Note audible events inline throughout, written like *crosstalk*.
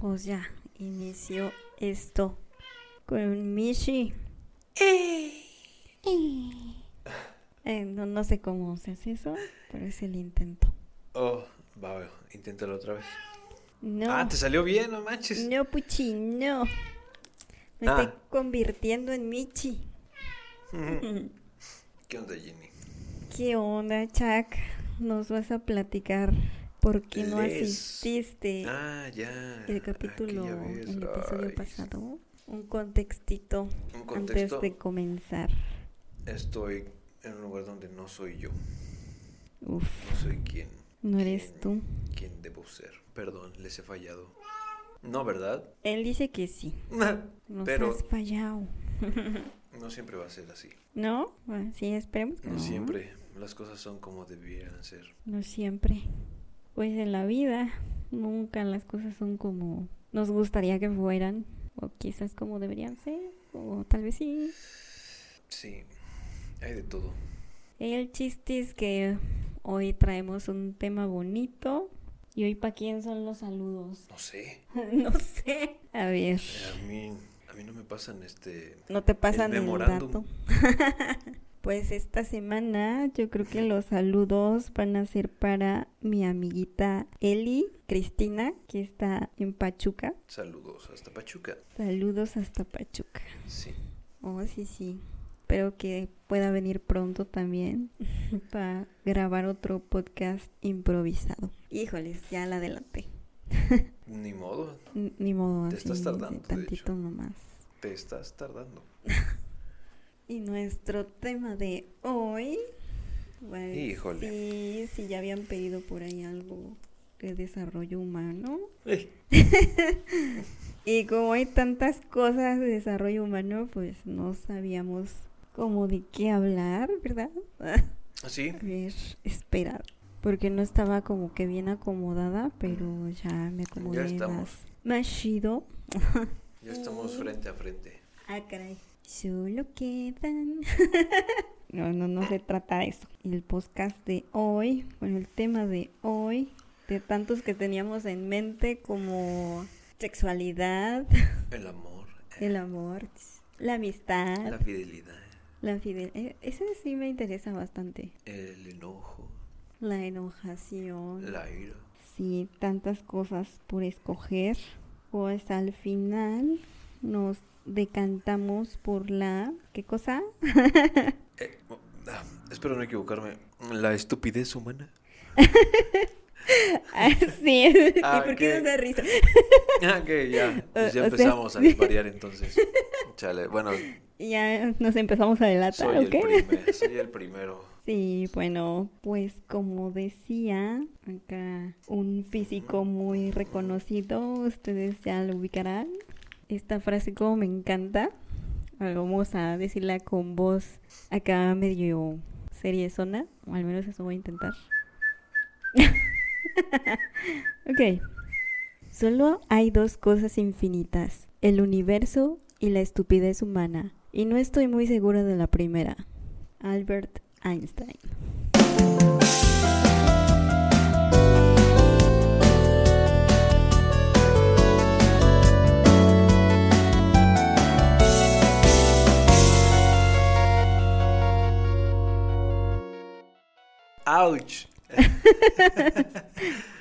Pues ya, inició esto con Michi. Eh, no, no sé cómo se hace eso, pero es el intento. Oh, va, inténtalo otra vez. No, Ah, te salió bien, no manches. no, Puchi, no. Me Ah. estoy convirtiendo en Michi. *laughs* ¿Qué onda, Jenny? ¿Qué onda, Chuck? ¿Nos vas a platicar por qué no Les- asististe Ah, ya. el capítulo, el episodio Ay, pasado? Un contextito Un antes de comenzar. Estoy en un lugar donde no soy yo. Uf, No soy quien. no eres quien- tú. Quien debo ser. Perdón, les he fallado. No, ¿verdad? Él dice que sí. *laughs* Nos Pero has fallado. *laughs* no siempre va a ser así. ¿No? Bueno, sí, esperemos que No no. siempre. Las cosas son como debieran ser. No siempre. Pues en la vida nunca las cosas son como nos gustaría que fueran. O quizás como deberían ser. O tal vez sí. Sí, hay de todo. El chiste es que hoy traemos un tema bonito. ¿Y hoy para quién son los saludos? No sé. *laughs* no sé. A ver, A mí, a mí no me pasan este. no te pasan el, memorándum. dato. *laughs* pues esta semana yo creo que los saludos van a ser para mi amiguita Eli Cristina, que está en Pachuca. Saludos hasta Pachuca. Saludos hasta Pachuca. Sí. Oh, sí, sí. Espero que pueda venir pronto también *laughs* para grabar otro podcast improvisado. Híjoles, ya la adelanté. *laughs* Ni modo, Ni modo, Te estás tardando, de tantito hecho. nomás. te estás tardando. *laughs* Y nuestro tema de hoy. pues, Híjole. Sí, sí, ya habían pedido por ahí algo de desarrollo humano. Ey, *laughs* Y como hay tantas cosas de desarrollo humano, pues no sabíamos cómo de qué hablar, ¿verdad? *laughs* ¿Así? A ver, esperar. Porque no estaba como que bien acomodada, pero ya me acomodé estamos. más, más chido. Ya estamos *laughs* frente a frente. Ah, caray. Solo quedan. *laughs* no, no, no se trata de eso. El podcast de hoy, bueno, el tema de hoy, de tantos que teníamos en mente como sexualidad, *laughs* El amor, el amor, la amistad, la fidelidad, la fidelidad. Ese sí me interesa bastante. el enojo, La enojación. la ira. Sí, tantas cosas por escoger. Pues al final nos decantamos por la... ¿Qué cosa? Eh, ah, espero no equivocarme. La estupidez humana. *laughs* Ah, sí. ¿Y Ah, por qué ok. nos da risa? Ah, que ya. *laughs* Pues ya o sea, empezamos a sí. variar entonces. Chale, bueno, *laughs* Ya nos empezamos a delatar, soy ¿o el qué? primero. Soy el primero. Sí, bueno, pues como decía, acá un físico muy reconocido, ustedes ya lo ubicarán. Esta frase como me encanta, vamos a decirla con voz acá medio seriezona, o al menos eso voy a intentar. *laughs* ok. Solo hay dos cosas infinitas, el universo y la estupidez humana. Y no estoy muy segura de la primera. Albert Einstein. ¡Auch! *laughs*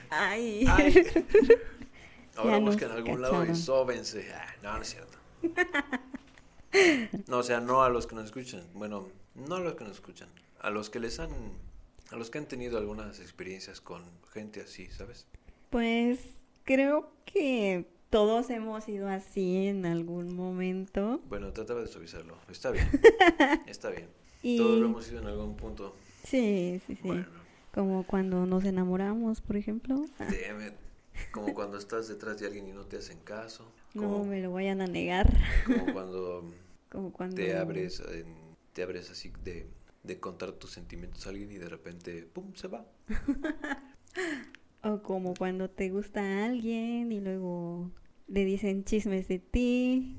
Ay. Ay. *laughs* Ahora busquen algún lado y sóbense. Ah, no, no es cierto. *laughs* No, o sea, no a los que nos escuchan. Bueno, no a los que nos escuchan. A los que les han. A los que han tenido algunas experiencias con gente así, ¿sabes? Pues creo que todos hemos ido así en algún momento. Bueno, trataba de suavizarlo. Está bien. Está bien. Y Todos lo hemos ido en algún punto. Sí, sí, sí. Bueno, Como cuando nos enamoramos, por ejemplo. Damn it. Como cuando estás detrás de alguien y no te hacen caso. No Como, me lo vayan a negar. como cuando *laughs* Como cuando te abres, en- te abres así de, de contar tus sentimientos a alguien y de repente, ¡pum!, se va. *laughs* O como cuando te gusta alguien y luego le dicen chismes de ti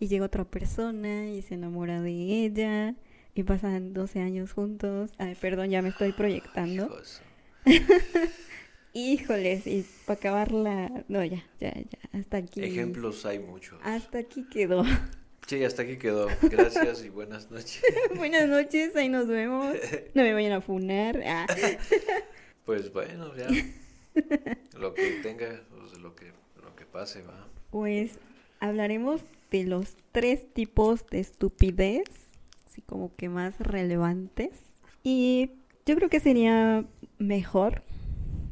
y llega otra persona y se enamora de ella y pasan 12 años juntos. Ay, perdón, ya me estoy proyectando. Hijos. *laughs* Híjoles, y para acabarla... No, ya, ya, ya, hasta aquí. Ejemplos hay muchos. Hasta aquí quedó. Sí, hasta aquí quedó. Gracias y buenas noches. *laughs* Buenas noches, ahí nos vemos. No me vayan a funar. Ah. *laughs* Pues bueno, ya. Lo que tenga, pues, lo que, lo que pase, va. Pues hablaremos de los tres tipos de estupidez, así como que más relevantes. Y yo creo que sería mejor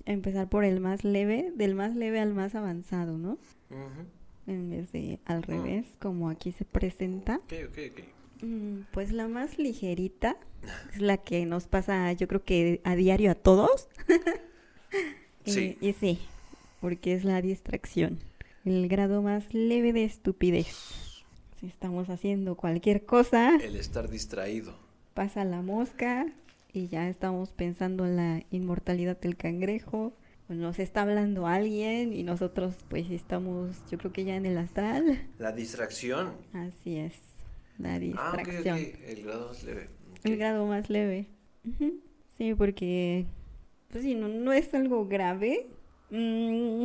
empezar por el más leve, del más leve al más avanzado, ¿no? En vez de al Mm. revés, como aquí se presenta. Ok, ok, ok. Mm, Pues la más ligerita *laughs* es la que nos pasa, yo creo que a diario a todos. *laughs* Sí. Eh, y sí, porque es la distracción. El grado más leve de estupidez. Si estamos haciendo cualquier cosa, El estar distraído. pasa la mosca y ya estamos pensando en la inmortalidad del cangrejo. nos está hablando alguien y nosotros pues estamos, yo creo que ya en el astral. La distracción. Así es, la Ah, ok, distracción. ok. El grado más leve. Ok. El grado más leve. Sí, porque, pues sí, no, no es algo grave, mm,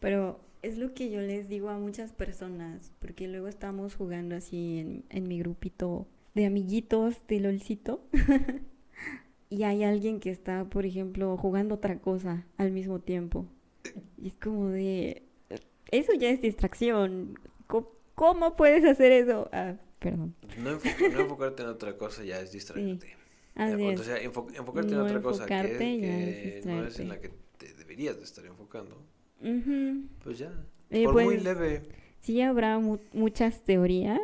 pero es lo que yo les digo a muchas personas, porque luego estamos jugando así en, en mi grupito de amiguitos de LOLcito. *laughs* y hay alguien que está, por ejemplo, jugando otra cosa al mismo tiempo. Y es como de, eso ya es distracción. ¿Cómo, cómo puedes hacer eso? Ah, perdón. No, enfo- no *laughs* enfocarte en otra cosa ya es distraerte. Así es. O sea, enfo- enfocarte No en otra cosa que, no es en la que te deberías de estar enfocando. Ujú. Pues ya. Eh, Por muy pues, leve. Sí habrá mu- muchas teorías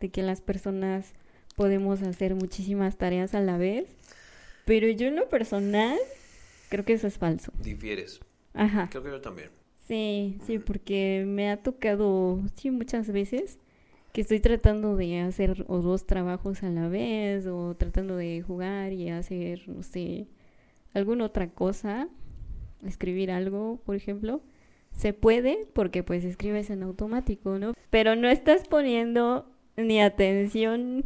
de que las personas podemos hacer muchísimas tareas a la vez, pero yo en lo personal creo que eso es falso. Difieres. Ajá. Creo que yo también. Sí, sí, porque me ha tocado, sí, muchas veces que estoy tratando de hacer o dos trabajos a la vez o tratando de jugar y hacer, no sé, alguna otra cosa, escribir algo, por ejemplo. Se puede porque pues escribes en automático, ¿no? Pero no estás poniendo ni atención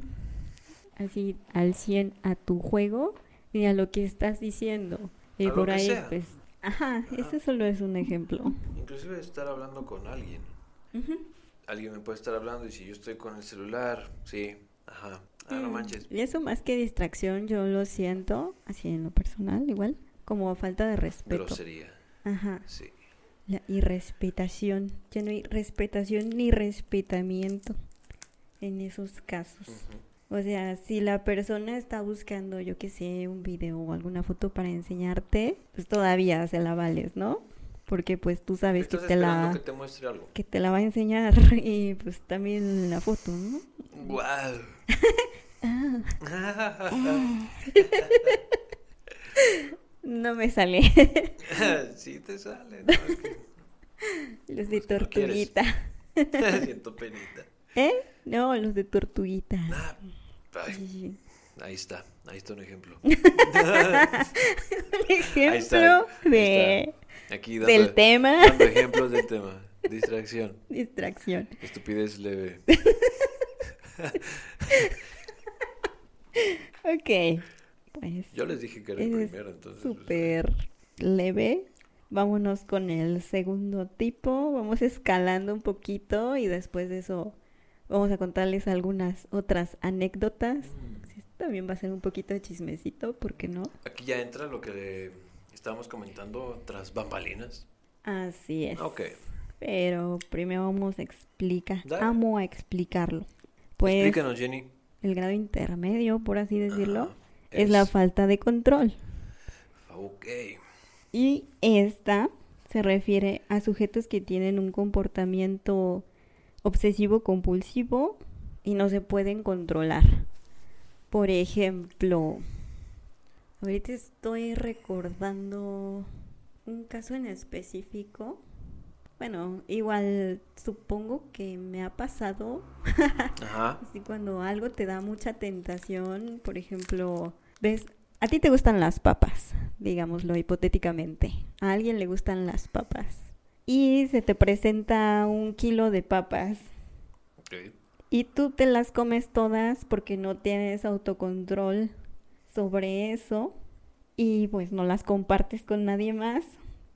así al 100 a tu juego ni a lo que estás diciendo. Y A por ahí sea. pues Ajá, Ajá. ese solo es un ejemplo. Inclusive estar hablando con alguien. Alguien me puede estar hablando y si yo estoy con el celular, sí, ajá. Ah, no Mm, manches. Y eso más que distracción, yo lo siento, así en lo personal, igual, como falta de respeto. Grosería. Ajá, Sí. la irrespetación. Ya no hay respetación ni respetamiento en esos casos. O sea, si la persona está buscando, yo que sé, un video o alguna foto para enseñarte, pues todavía se la vales, ¿no? Porque pues tú sabes que te la que te muestre algo. que te la va a enseñar *laughs* y pues también la foto, ¿no? ¡Guau! *laughs* *laughs* No me sale. *laughs* sí te sale. ¿no? Es que *laughs* Los de Es que no quieres. tortuguita. *laughs* siento penita. ¿Eh? No, los de tortuguita. Ah, ay, ahí está, ahí está un ejemplo. Un ejemplo está, ahí de Aquí dando, del tema. dando ejemplos del tema. Distracción, Distracción. estupidez leve. Ok. Pues Yo les dije que era el es primero, entonces. pues, súper leve. Vámonos con el segundo tipo. Vamos escalando un poquito y después de eso vamos a contarles algunas otras anécdotas. mm, Sí, También va a ser un poquito de chismecito, ¿por qué no? Aquí ya entra lo que estábamos comentando tras bambalinas. Así es. Ok. Pero primero vamos a explicar. Dale. Amo a explicarlo. Pues Explícanos, Jenny. el grado intermedio, por así decirlo, Ajá, es la falta de control. Ok. Y esta se refiere a sujetos que tienen un comportamiento obsesivo compulsivo y no se pueden controlar. Por ejemplo, ahorita estoy recordando un caso en específico. Bueno, igual supongo que me ha pasado *laughs* Ajá. Así cuando algo te da mucha tentación, por ejemplo, ves, a ti te gustan las papas, digámoslo hipotéticamente. A alguien le gustan las papas. Y se te presenta un kilo de papas y tú te las comes todas porque no tienes autocontrol sobre eso y pues no las compartes con nadie más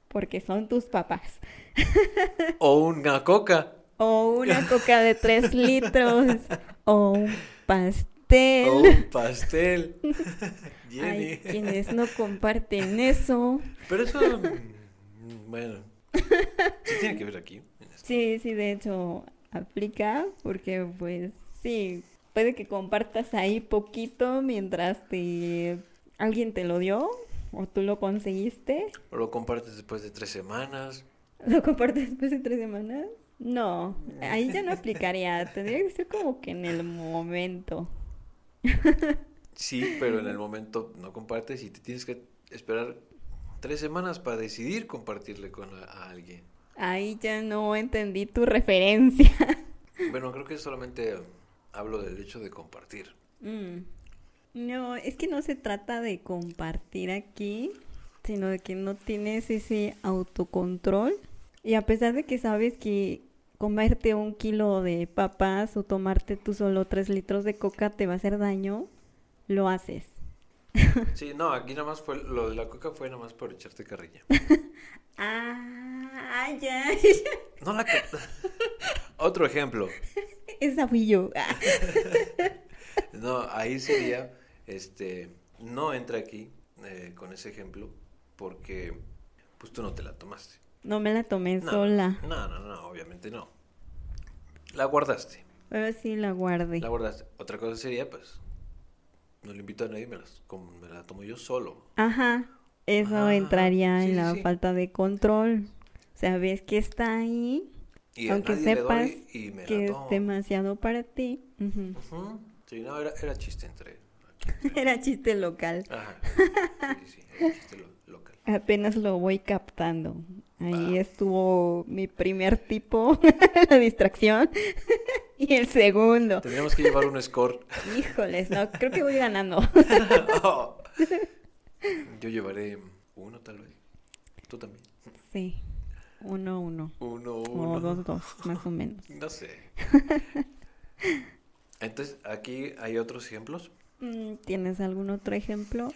porque son tus papás. *laughs* O una coca. O una coca de tres litros. *laughs* O un pastel. O un pastel. *laughs* *laughs* Jenny. Quienes no comparten eso. Pero eso, mm, bueno, sí tiene que ver aquí. en esto. Sí, sí, de hecho aplica porque pues sí, puede que compartas ahí poquito mientras te alguien te lo dio o tú lo conseguiste. O lo compartes después de tres semanas. ¿Lo compartes después de tres semanas? No, ahí ya no aplicaría. Tendría que ser como que en el momento. Sí, pero en el momento no compartes y te tienes que esperar tres semanas para decidir compartirle con a, a alguien. Ahí ya no entendí tu referencia. *laughs* Bueno, creo que solamente hablo del hecho de compartir. Mm. No, es que no se trata de compartir aquí, sino de que no tienes ese autocontrol. Y a pesar de que sabes que comerte un kilo de papas o tomarte tú solo tres litros de coca te va a hacer daño, lo haces. *laughs* Sí, no, aquí nada más fue, lo de la coca fue nada más por echarte carrilla. *laughs* Ah, ya. *laughs* No la Otro ejemplo. Esa fui yo. No, ahí sería, este, no entra aquí eh, con ese ejemplo porque pues tú no te la tomaste. No me la tomé No, sola, No, no, no, obviamente no. La guardaste, pero sí la guardé. la guardaste. Otra cosa sería, pues, no le invito a nadie, me, las, como me la tomo yo solo. Ajá, eso Ajá, entraría sí, en la sí. falta de control. O sea, ves que está ahí, Y aunque sepas doy y me que es demasiado para ti. Sí, no, era, era chiste entre... *laughs* Era chiste local. Ajá, sí, sí, era chiste lo- local. Apenas lo voy captando. Ahí Ah. estuvo mi primer tipo, *laughs* la distracción. *laughs* y el segundo. Tendríamos que llevar un score. Híjoles, no, creo que voy ganando. *laughs* Oh. Yo llevaré uno tal vez. Tú también. sí, uno, uno. Uno, O uno. dos, dos, más o menos. No sé. Entonces, aquí hay otros ejemplos. Mm, ¿Tienes algún otro ejemplo?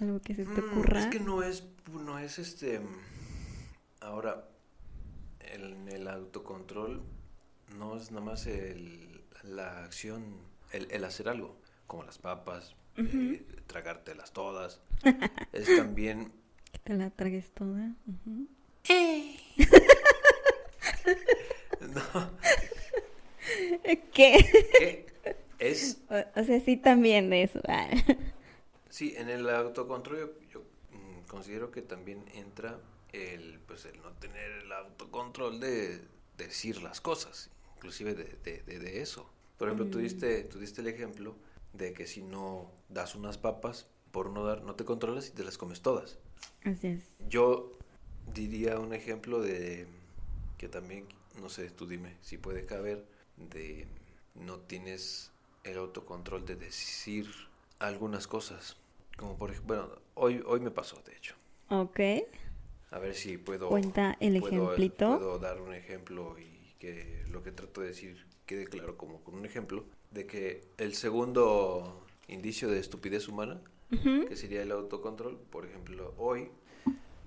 ¿Algo que se te Mm, ocurra? Es que no es, no es este. Ahora, en el autocontrol no es nada más el, la acción, el, el hacer algo, como las papas, eh, tragártelas todas. *laughs* es también Que te la tragues toda. ujú. *laughs* no, ¿Qué? que es O, o sea, sí también de eso. Ah. Sí, en el autocontrol yo, yo, mm, considero que también entra el, pues, el no tener el autocontrol de, decir las cosas, inclusive de, de- de- de eso. Por ejemplo, tú, Mm. diste, tú diste el ejemplo de que si no das unas papas, por no dar, no te controlas y te las comes todas. Así es. Yo diría un ejemplo de que también, no sé, tú dime si puede caber, de no tienes el autocontrol de decir algunas cosas. Como por ejemplo, bueno, hoy, hoy me pasó, de hecho. Ok. A ver si puedo... Cuenta el puedo- ejemplito. Puedo dar un ejemplo y que lo que trato de decir quede claro como con un ejemplo de que el segundo indicio de estupidez humana Ujú. que sería el autocontrol. Por ejemplo, hoy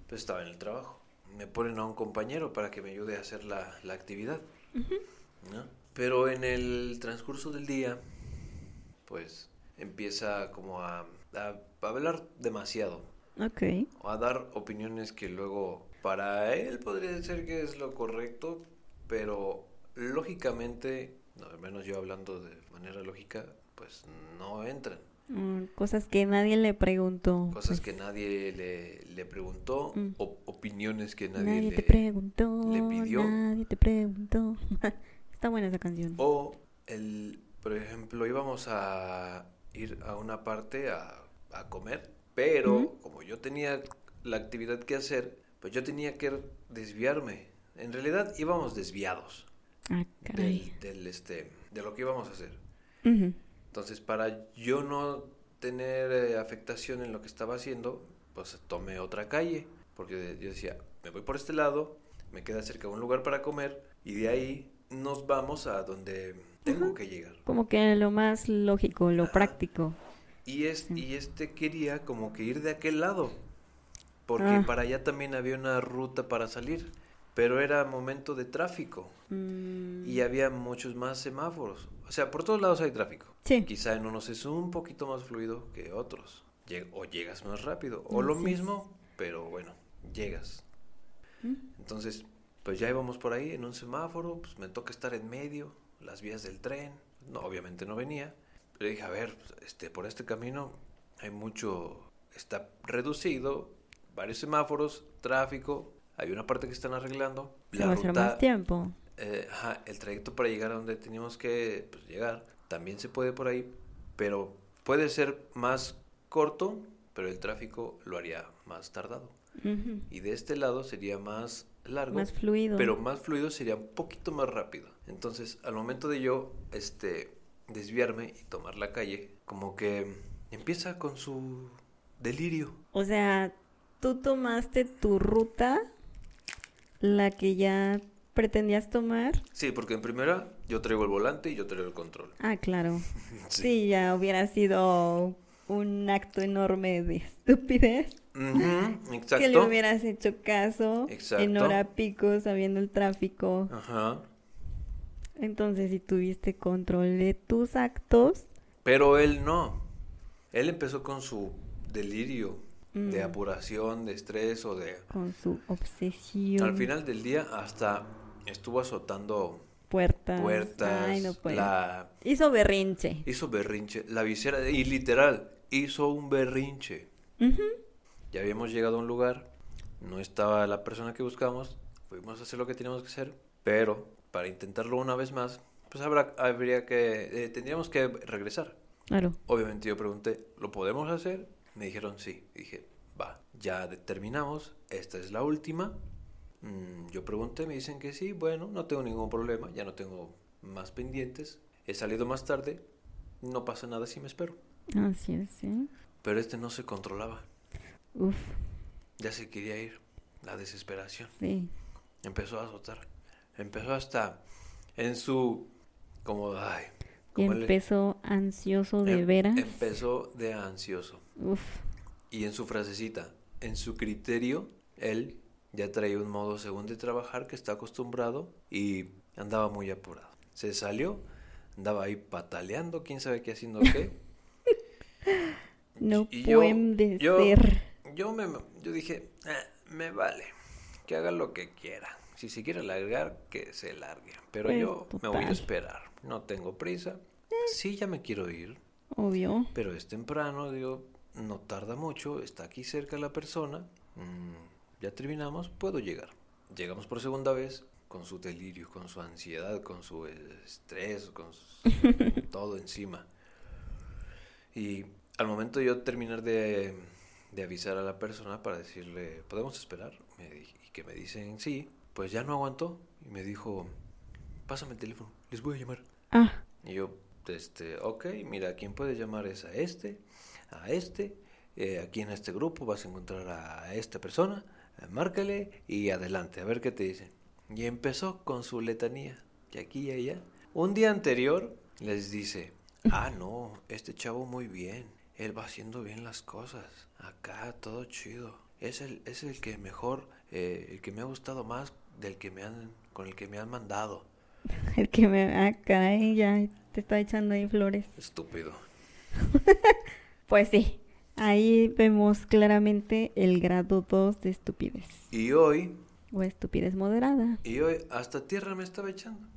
pues, estaba en el trabajo. Me ponen a un compañero para que me ayude a hacer la, la actividad. ¿no? Pero en el transcurso del día, pues empieza como a, a hablar demasiado. Ok. O a dar opiniones que luego para él podría ser que es lo correcto, pero lógicamente, al menos yo hablando de manera lógica, pues no entran. Mm, cosas que nadie le preguntó. Cosas pues, que nadie le, le preguntó, Mm. o- opiniones que nadie, Nadie le... te preguntó. le pidió. Nadie te preguntó. *laughs* Está buena esa canción. O, el, por ejemplo, íbamos a ir a una parte a, a comer, pero como yo tenía la actividad que hacer, pues yo tenía que desviarme. En realidad íbamos desviados Ah, del, del, este, de lo que íbamos a hacer. Entonces, para yo no tener eh, afectación en lo que estaba haciendo, pues tomé otra calle, porque yo decía, me voy por este lado, me queda cerca un lugar para comer y de ahí nos vamos a donde tengo que llegar. Como que lo más lógico, lo Ajá. práctico. Y, es, y este quería como que ir de aquel lado, porque Ah. para allá también había una ruta para salir, pero era momento de tráfico Mm, y había muchos más semáforos. O sea, por todos lados hay tráfico. Sí. Quizá en unos es un poquito más fluido que otros. O llegas más rápido, o lo mismo, pero bueno, llegas. ¿Mm? Entonces, pues ya íbamos por ahí en un semáforo, pues me toca estar en medio, las vías del tren. No, obviamente no venía. Le dije, a ver, este, por este camino hay mucho, está reducido, varios semáforos, tráfico, hay una parte que están arreglando. Se va a hacer más tiempo. eh, ajá, el trayecto para llegar a donde teníamos que pues, llegar también se puede por ahí, pero puede ser más corto, pero el tráfico lo haría más tardado. Y de este lado sería más largo, Más fluido. pero más fluido sería un poquito más rápido. Entonces, al momento de yo este desviarme y tomar la calle, como que empieza con su delirio. O sea, tú tomaste tu ruta, la que ya pretendías tomar. Sí, porque en primera yo traigo el volante y yo traigo el control. Ah, claro. *laughs* Sí. Sí, ya hubiera sido un acto enorme de estupidez. Ujú, exacto. *laughs* Que le hubieras hecho caso en hora pico, sabiendo el tráfico. Ajá. Entonces, si tuviste control de tus actos, Pero él no. Él empezó con su delirio de Mm. apuración, de estrés o de... con su obsesión. Al final del día hasta estuvo azotando puertas. puertas, Ay, no puede. la... Hizo berrinche. hizo berrinche, la visera, y literal, hizo un berrinche. Ujú. Ya habíamos llegado a un lugar, no estaba la persona que buscamos, fuimos a hacer lo que teníamos que hacer, pero para intentarlo una vez más, pues habrá, habría que, eh, tendríamos que regresar. Claro. Obviamente yo pregunté, ¿lo podemos hacer? Me dijeron sí. Dije, va, ya determinamos, esta es la última. Mm, yo pregunté, me dicen que sí, bueno, no tengo ningún problema, ya no tengo más pendientes. He salido más tarde, no pasa nada si me espero. Así es, ¿sí? Pero este no se controlaba, Uf, ya se quería ir. La desesperación sí. empezó a azotar. Empezó hasta en su, como, ay, como empezó ansioso de em- veras. Empezó de ansioso. Uf, Y en su frasecita, en su criterio, él ya traía un modo según de trabajar que está acostumbrado y andaba muy apurado. Se salió, andaba ahí pataleando, quién sabe qué haciendo qué. *laughs* no Y yo- puede yo- ser. Yo me yo dije, "Ah, me vale, que haga lo que quiera. Si se quiere largar, que se largue. Pero Pues, yo me voy a total. esperar. No tengo prisa. Sí, ya me quiero ir. Obvio. Pero es temprano, digo, no tarda mucho, está aquí cerca la persona, mm, ya terminamos, puedo llegar. Llegamos por segunda vez con su delirio, con su ansiedad, con su estrés, con su- *laughs* todo encima. Y al momento de yo terminar de, de avisar a la persona para decirle, ¿podemos esperar? Me y que me dicen sí, pues ya no aguantó y me dijo, pásame el teléfono, les voy a llamar. Ah, Y yo, este, ok, mira, ¿quién puedes llamar es a este, a este, eh, aquí en este grupo vas a encontrar a esta persona, eh, márcale y adelante, a ver qué te dice. Y empezó con su letanía, y aquí y allá. Un día anterior les dice, ah, *laughs* no, este chavo muy bien, él va haciendo bien las cosas, acá todo chido. Es el, es el que mejor, eh, el que me ha gustado más del que me han, con el que me han mandado. *laughs* el que me. Ah, caray, ya te está echando ahí flores. Estúpido. *laughs* Pues sí. Ahí vemos claramente el grado 2 de estupidez. Y hoy O estupidez moderada. Y hoy hasta tierra me estaba echando.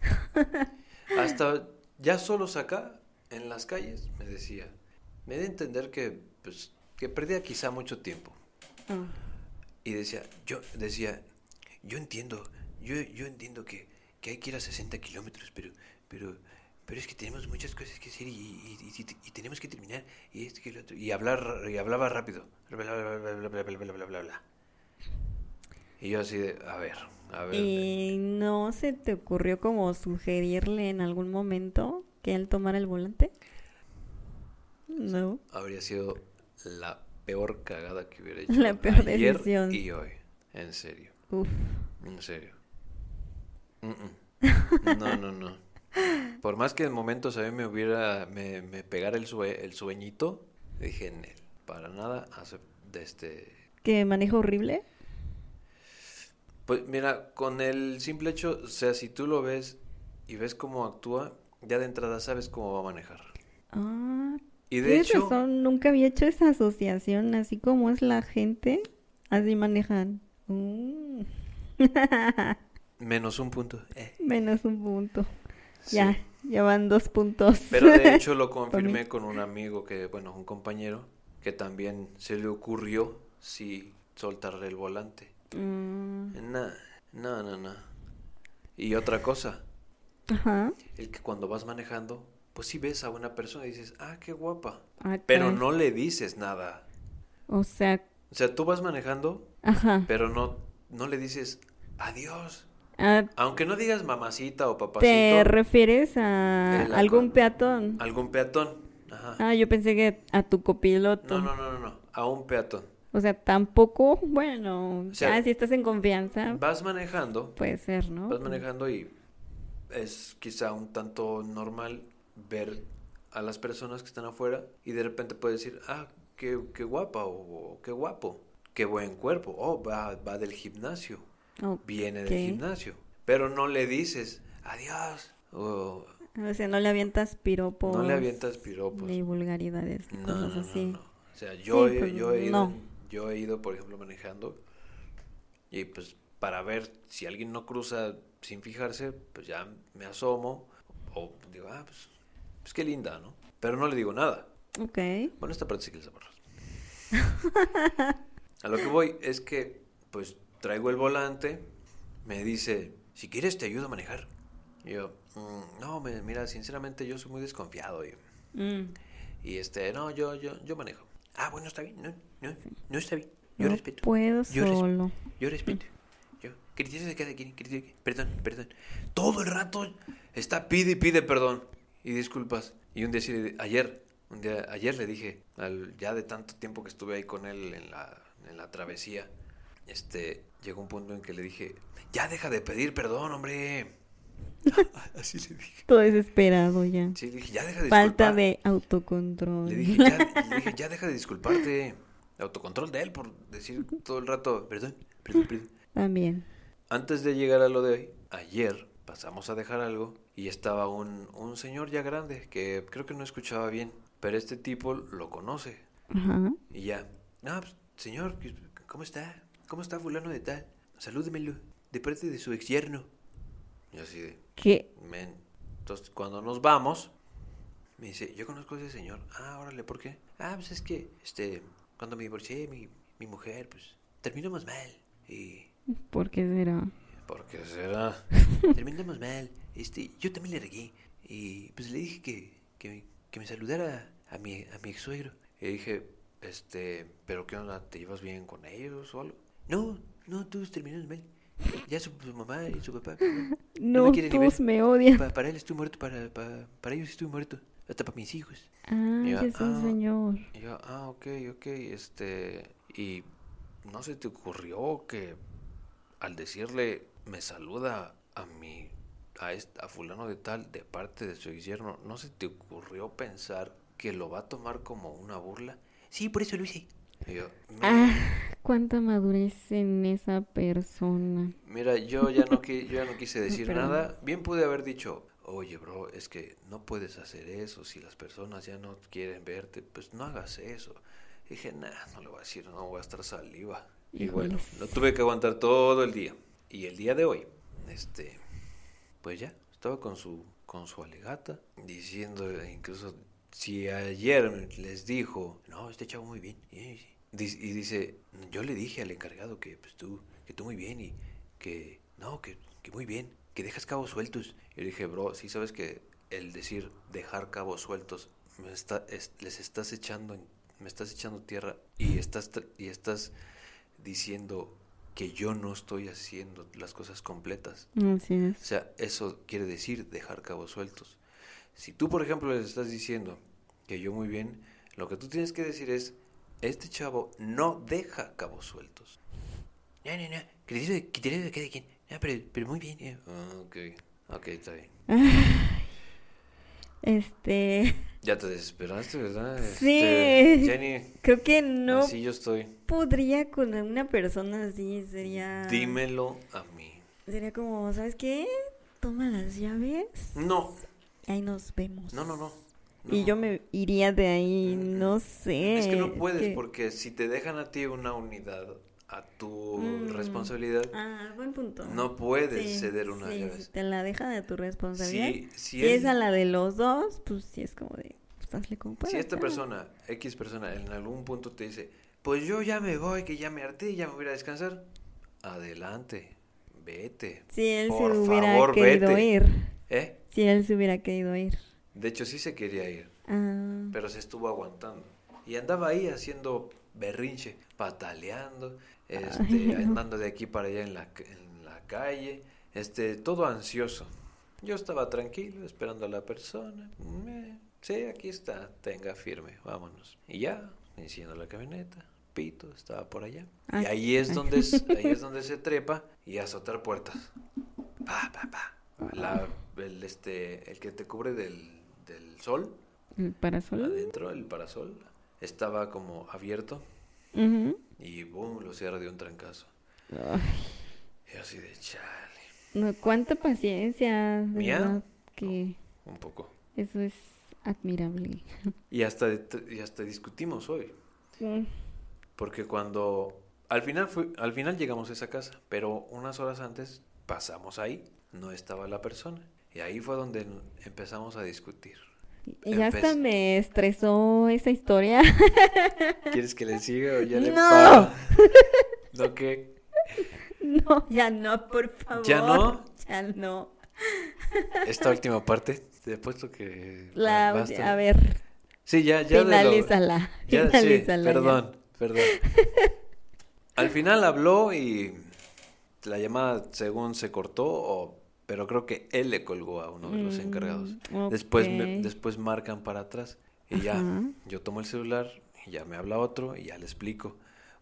*laughs* hasta ya solos acá, en las calles, me decía. Me da a entender que, pues, que perdía quizá mucho tiempo. Ah, Y decía, yo decía, yo entiendo, yo, yo entiendo que, que hay que ir a 60 kilómetros, pero, pero, pero es que tenemos muchas cosas que hacer y, y- y- tenemos que terminar y esto que lo otro. Y hablar, y hablaba rápido. Bla, bla, bla, bla, bla, bla, bla, bla, bla, bla, bla. Y yo así de, a ver, a ver. ¿Y no se te ocurrió como sugerirle en algún momento que él tomara el volante? No. habría sido la peor cagada que hubiera *laughs* hecho La peor ayer decisión. y hoy. En serio, Uf. en serio. Mm, mm. No, no, no. Por más que en momentos a mí me hubiera, me, me pegara el, sue- el sueñito, dije en él, para nada, acep- de este, que maneja horrible. Pues mira, con el simple hecho, o sea, si tú lo ves y ves cómo actúa, ya de entrada sabes cómo va a manejar. Ah, Y de hecho, razón, nunca había hecho esa asociación, así como es la gente, así manejan. Mm. *laughs* menos un punto. eh, Menos un punto. sí. Ya, ya van dos puntos. Pero de *laughs* hecho lo confirmé con un amigo que, bueno, un compañero, que también se le ocurrió si soltarle el volante. Mm, No, no, no, no. Y otra cosa, Ajá. el que cuando vas manejando, pues si ves a una persona y dices, ah, qué guapa. Ah, Pero no le dices nada. O sea, O sea, tú vas manejando, ajá. pero no, no le dices adiós. Ah, Aunque no digas mamacita o ¿Te papacito, refieres a algún peatón? algún peatón. Ajá. Ah, yo pensé que a tu copiloto. No, no, no, no, no, a un peatón. O sea, tampoco, bueno, O sea, si estás en confianza, Vas manejando, puede ser, ¿no? vas manejando y es quizá un tanto normal ver a las personas que están afuera y de repente puedes decir, ah, qué, qué guapa o qué guapo, qué buen cuerpo, oh, va, va del gimnasio, Viene del gimnasio, pero no le dices adiós o O sea, no le avientas piropos. no le avientas piropos. Ni vulgaridades, No, cosas no, no, así. no. O sea, yo, Sí, he, pues, yo, he ido, yo he ido, por ejemplo, manejando y pues para ver si alguien no cruza sin fijarse, pues ya me asomo o digo, ah, pues, pues qué linda, ¿no? Pero no le digo nada. Ok. Bueno, esta parte sí que les. *laughs* A lo que voy es que, pues, traigo el volante, me dice, si quieres te ayudo a manejar. Y yo, "Mm, no, me- mira, sinceramente yo soy muy desconfiado. Y, Mm. y este, no, yo, yo, yo manejo. Ah, bueno, está bien, no, no, no está bien. Yo no respeto. puedo Yo solo. Yo respeto. Yo, criterio de cada quien, Perdón, perdón. Todo el rato está pide y pide perdón y disculpas. Y un día, ayer, un día, ayer le dije, al, ya de tanto tiempo que estuve ahí con él en la, en la travesía, este, llegó un punto en que le dije, ya deja de pedir perdón, hombre. *laughs* Así le dije. Todo desesperado ya. Sí, le dije, ya deja de Falta disculpar". de autocontrol. Le dije, ya, *laughs* le dije, ya deja de disculparte. Autocontrol de él por decir todo el rato, perdón, perdón, perdón. También. Antes de llegar a lo de hoy, ayer pasamos a dejar algo y estaba un, un señor ya grande que creo que no escuchaba bien, pero este tipo lo conoce Ajá. y ya, ah, pues, señor, ¿cómo está? ¿Cómo está fulano de tal? Salúdemelo, de parte de su ex yerno. Y así de, ¿Qué? men. Entonces, cuando nos vamos, me dice, yo conozco a ese señor. Ah, órale, ¿por qué? Ah, pues es que, este, cuando me divorcié, mi, mi mujer, pues, terminamos mal. Y ¿Por qué será? ¿Por qué será? *laughs* Terminamos mal. Este, yo también le regué. Y pues le dije que, que, que me saludara a mi, a mi ex suegro. Y dije, este, ¿pero qué onda? ¿Te llevas bien con ellos o algo? No, no, todos terminamos mal. Ya su, su mamá y su papá. *laughs* No, No, me ni todos me odian. Pa- para él estoy muerto, para, para, para ellos estoy muerto. Hasta para mis hijos. Ah, es un ah. señor. Y yo, ah, ok, ok, este, y no se te ocurrió que al decirle me saluda a mi, a, est- a fulano de tal de parte de su yerno, ¿no se te ocurrió pensar que lo va a tomar como una burla? Sí, por eso lo hice. Y yo, "Me- Ah, cuánta madurez en esa persona. Mira, yo ya no, qui- yo ya no quise *laughs* decir nada. Bien pude haber dicho, oye, bro, es que no puedes hacer eso. Si las personas ya no quieren verte, pues no hagas eso. dije, nah, no le voy a decir, no voy a estar saliva. Y bueno, lo tuve que aguantar todo el día. Y el día de hoy, este, pues ya, estaba con su, con su alegata, diciendo, incluso, si ayer les dijo, no, este chavo muy bien, y, dice, yo le dije al encargado que, pues tú, que tú muy bien, y que, no, que, que muy bien, que dejas cabos sueltos. Y le dije, bro, sí sabes que el decir dejar cabos sueltos, me está, es- les estás echando, me estás echando tierra y estás, y estás diciendo que yo no estoy haciendo las cosas completas. Así O es. sea, eso quiere decir dejar cabos sueltos. Si tú, por ejemplo, les estás diciendo que yo muy bien, lo que tú tienes que decir es, este chavo no deja cabos sueltos. No, no, no, criterio de, criterio de cada quien. No, pero, pero muy bien. eh. Ah, ok, ok, está bien. *laughs* Este, Ya te desesperaste, ¿verdad? Sí. Este, Jenny, creo que no así yo estoy. podría con una persona así, sería... Dímelo a mí. Sería como, ¿sabes qué? Toma las llaves No, ahí nos vemos. no, no, no. Y yo me iría de ahí, no sé. Es que no puedes que- porque si te dejan a ti una unidad a tu Mm. responsabilidad, Ah, buen punto. no puedes Sí, ceder una sí, llaves. Si te la deja de tu responsabilidad. Si, es a la de los dos, pues sí es como de, pues hazle como si esta persona, X persona, en algún punto te dice, pues yo ya me voy, que ya me harté, ya me voy a descansar, adelante, vete. Si él Por se hubiera favor, querido vete. ir. ¿Eh? Si él se hubiera querido ir. De hecho, sí se quería ir, Ah, pero se estuvo aguantando. Y andaba ahí haciendo berrinche, pataleando, este, Ay, no. andando de aquí para allá en la, en la calle, este, todo ansioso. Yo estaba tranquilo, esperando a la persona. Me- sí, aquí está, tenga firme, vámonos. Y ya, enciendo la camioneta, pito, estaba por allá. Ah, y ahí es ay. donde *laughs* es- ahí es donde se trepa y a azotar puertas. Pa, pa, pa. La- el, este, el que te cubre del, del sol, el parasol. adentro, el parasol, estaba como abierto y boom, lo cierra de un trancazo. Ay, Y así de chale, no, cuánta paciencia, ¿Mía? que un poco. eso es admirable. Y hasta, y hasta discutimos hoy, Mm, porque cuando al final al final llegamos a esa casa, pero unas horas antes pasamos ahí, no estaba la persona. Y ahí fue donde empezamos a discutir. Y ya hasta Empecé- me estresó esa historia. *laughs* ¿Quieres que le siga o ya le No. *laughs* ¿No qué? no, ya no, por favor. ¿Ya no? Ya no. Esta última parte, te he puesto que... La, basta. a ver, Sí, ya, ya de lo- finalízala. Ya, sí, finalízala ya. perdón, perdón. *laughs* Al final habló y la llamada según se cortó, o- pero creo que él le colgó a uno de los Mm, encargados. Después, me- después marcan para atrás y ya, yo tomo el celular y ya me habla otro y ya le explico.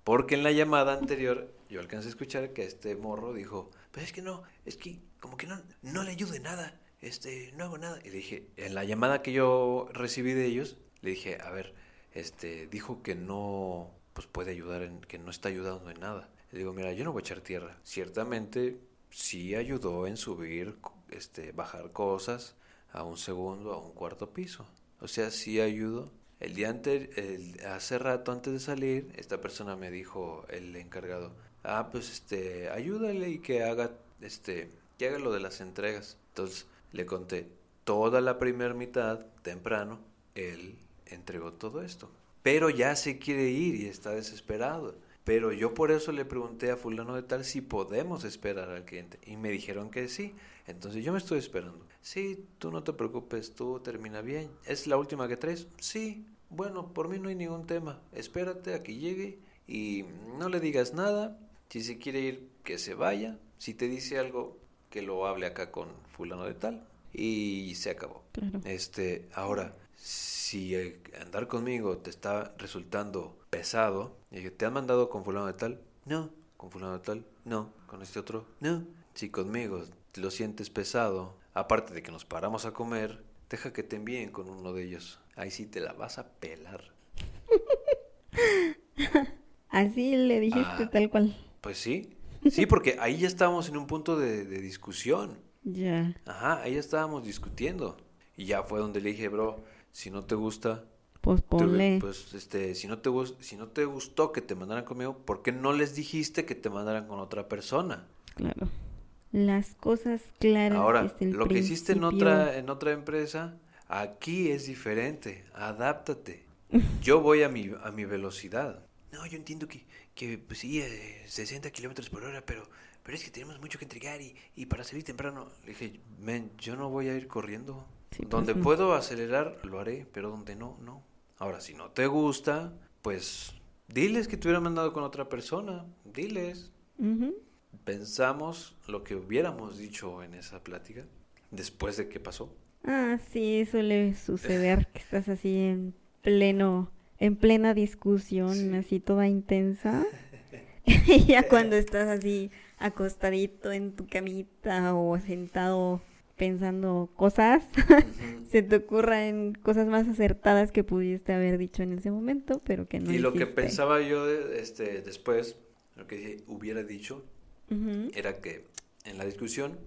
Porque en la llamada anterior yo alcancé a escuchar que este morro dijo, pues es que no, es que como que no, no le ayude nada, este, no hago nada. Y le dije, en la llamada que yo recibí de ellos, le dije, a ver, este, dijo que no, pues puede ayudar, en, que no está ayudando en nada. Le digo, mira, yo no voy a echar tierra. Ciertamente sí ayudó en subir, este, bajar cosas a un segundo, a un cuarto piso. O sea, sí ayudó. El día antes, hace rato antes de salir, esta persona me dijo, el encargado, ah, pues este, ayúdale y que haga, este, que haga lo de las entregas. Entonces le conté toda la primera mitad, temprano, él entregó todo esto. Pero ya se quiere ir y está desesperado. Pero yo por eso le pregunté a fulano de tal si podemos esperar al cliente. Y me dijeron que sí. Entonces yo me estoy esperando. Sí, tú no te preocupes, tú termina bien. ¿Es la última que traes? Sí. Bueno, por mí no hay ningún tema. Espérate a que llegue y no le digas nada. Si se quiere ir, que se vaya. Si te dice algo, que lo hable acá con fulano de tal. Y se acabó. Claro. Este, ahora, si andar conmigo te está resultando pesado, y dije, ¿te han mandado con fulano de tal? No, con fulano de tal, no, con este otro, no. Si conmigo lo sientes pesado, aparte de que nos paramos a comer, deja que te envíen con uno de ellos. Ahí sí te la vas a pelar. Así le dijiste Ah. tal cual. Pues sí, sí, porque ahí ya estábamos en un punto de, de discusión. Ya. Ajá, ahí ya estábamos discutiendo. Y ya fue donde le dije, bro, si no te gusta, Pues ponle. Pues, este, si no te si no te gustó que te mandaran conmigo, ¿por qué no les dijiste que te mandaran con otra persona? Claro. Las cosas claras. Ahora, lo que hiciste en otra en otra empresa, aquí es diferente. Adáptate. Yo voy a mi a mi velocidad. No, yo entiendo que que pues sí, eh, 60 kilómetros por hora, pero pero es que tenemos mucho que entregar y, y para salir temprano. Le dije, men, yo no voy a ir corriendo. Sí, pues, donde no. puedo acelerar, lo haré, pero donde no, no. Ahora, si no te gusta, pues diles que te hubiera mandado con otra persona. Diles. Pensamos lo que hubiéramos dicho en esa plática después de que pasó. Ah, sí, suele suceder *laughs* que estás así en pleno, en plena discusión, Sí. así toda intensa. *laughs* *laughs* y ya cuando estás así acostadito en tu camita o sentado pensando cosas, *laughs* se te ocurran cosas más acertadas que pudiste haber dicho en ese momento, pero que no y lo que hiciste. pensaba yo de- este, después, lo que hubiera dicho, Ujú. era que en la discusión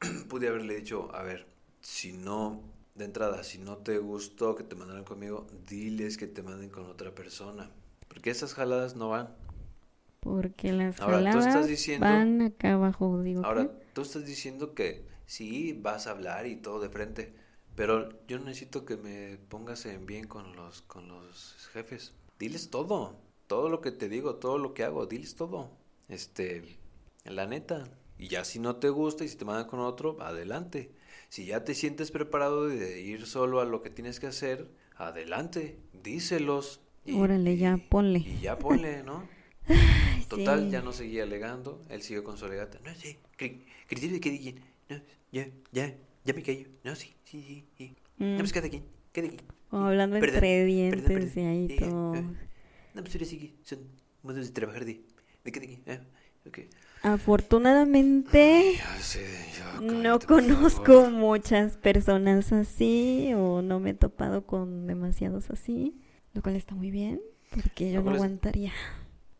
*clears throat* pude haberle dicho, a ver, si no, de entrada, si no te gustó que te mandaran conmigo, diles que te manden con otra persona. Porque esas jaladas no van. Porque las Ahora, tú estás jaladas diciendo- van acá abajo, digo Ahora, ¿qué? tú estás diciendo que sí, vas a hablar y todo de frente, pero yo necesito que me pongas en bien con los, con los jefes. Diles todo, todo lo que te digo, todo lo que hago, diles todo. Este, la neta. Y ya si no te gusta y si te mandan con otro, adelante. Si ya te sientes preparado de ir solo a lo que tienes que hacer, adelante, díselos. Órale, ya, ponle. Y ya ponle, ¿no? *laughs* Total, sí. ya no seguía alegando. Él siguió con su alegata. No sé, de que digan. No, ya, ya, ya me callo. No, sí, sí, sí. sí. Mm. No, pues cada quien, cada quien. Como hablando Perdón, entre perdón, dientes perdón. y ahí Sí, todo. No, pues ahora sí que son modos de trabajar de, de cada quien. Ah, ok. Afortunadamente Ya sé, ya, no conozco muchas personas así o no me he topado con demasiados así, lo cual está muy bien porque yo no es- aguantaría.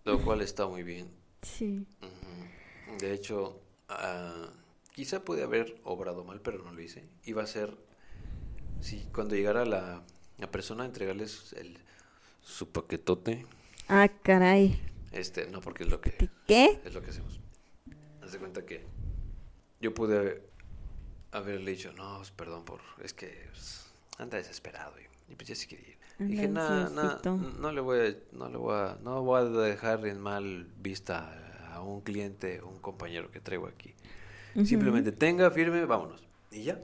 Lo cual está muy bien. Sí. Ujú. De hecho, ah, quizá pude haber obrado mal, pero no lo hice. Iba a ser, si cuando llegara la, la persona, entregarles el, su paquetote. Ah, caray. Este, no, porque es lo que, ¿Qué? Es lo que hacemos. Haz de cuenta que yo pude haber- haberle dicho, no, pues, perdón por, es que pues, anda desesperado y, y pues ya se quiere ir. Dije, nada, ansiosito". no le voy a, no le voy a, no voy a dejar en mal vista a un cliente, un compañero que traigo aquí. Simplemente tenga, firme, vámonos. Y ya.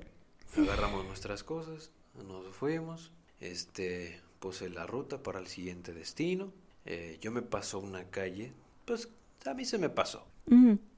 Agarramos nuestras cosas, nos fuimos. Este, puse la ruta para el siguiente destino. Eh, yo me paso una calle, pues a mí se me pasó.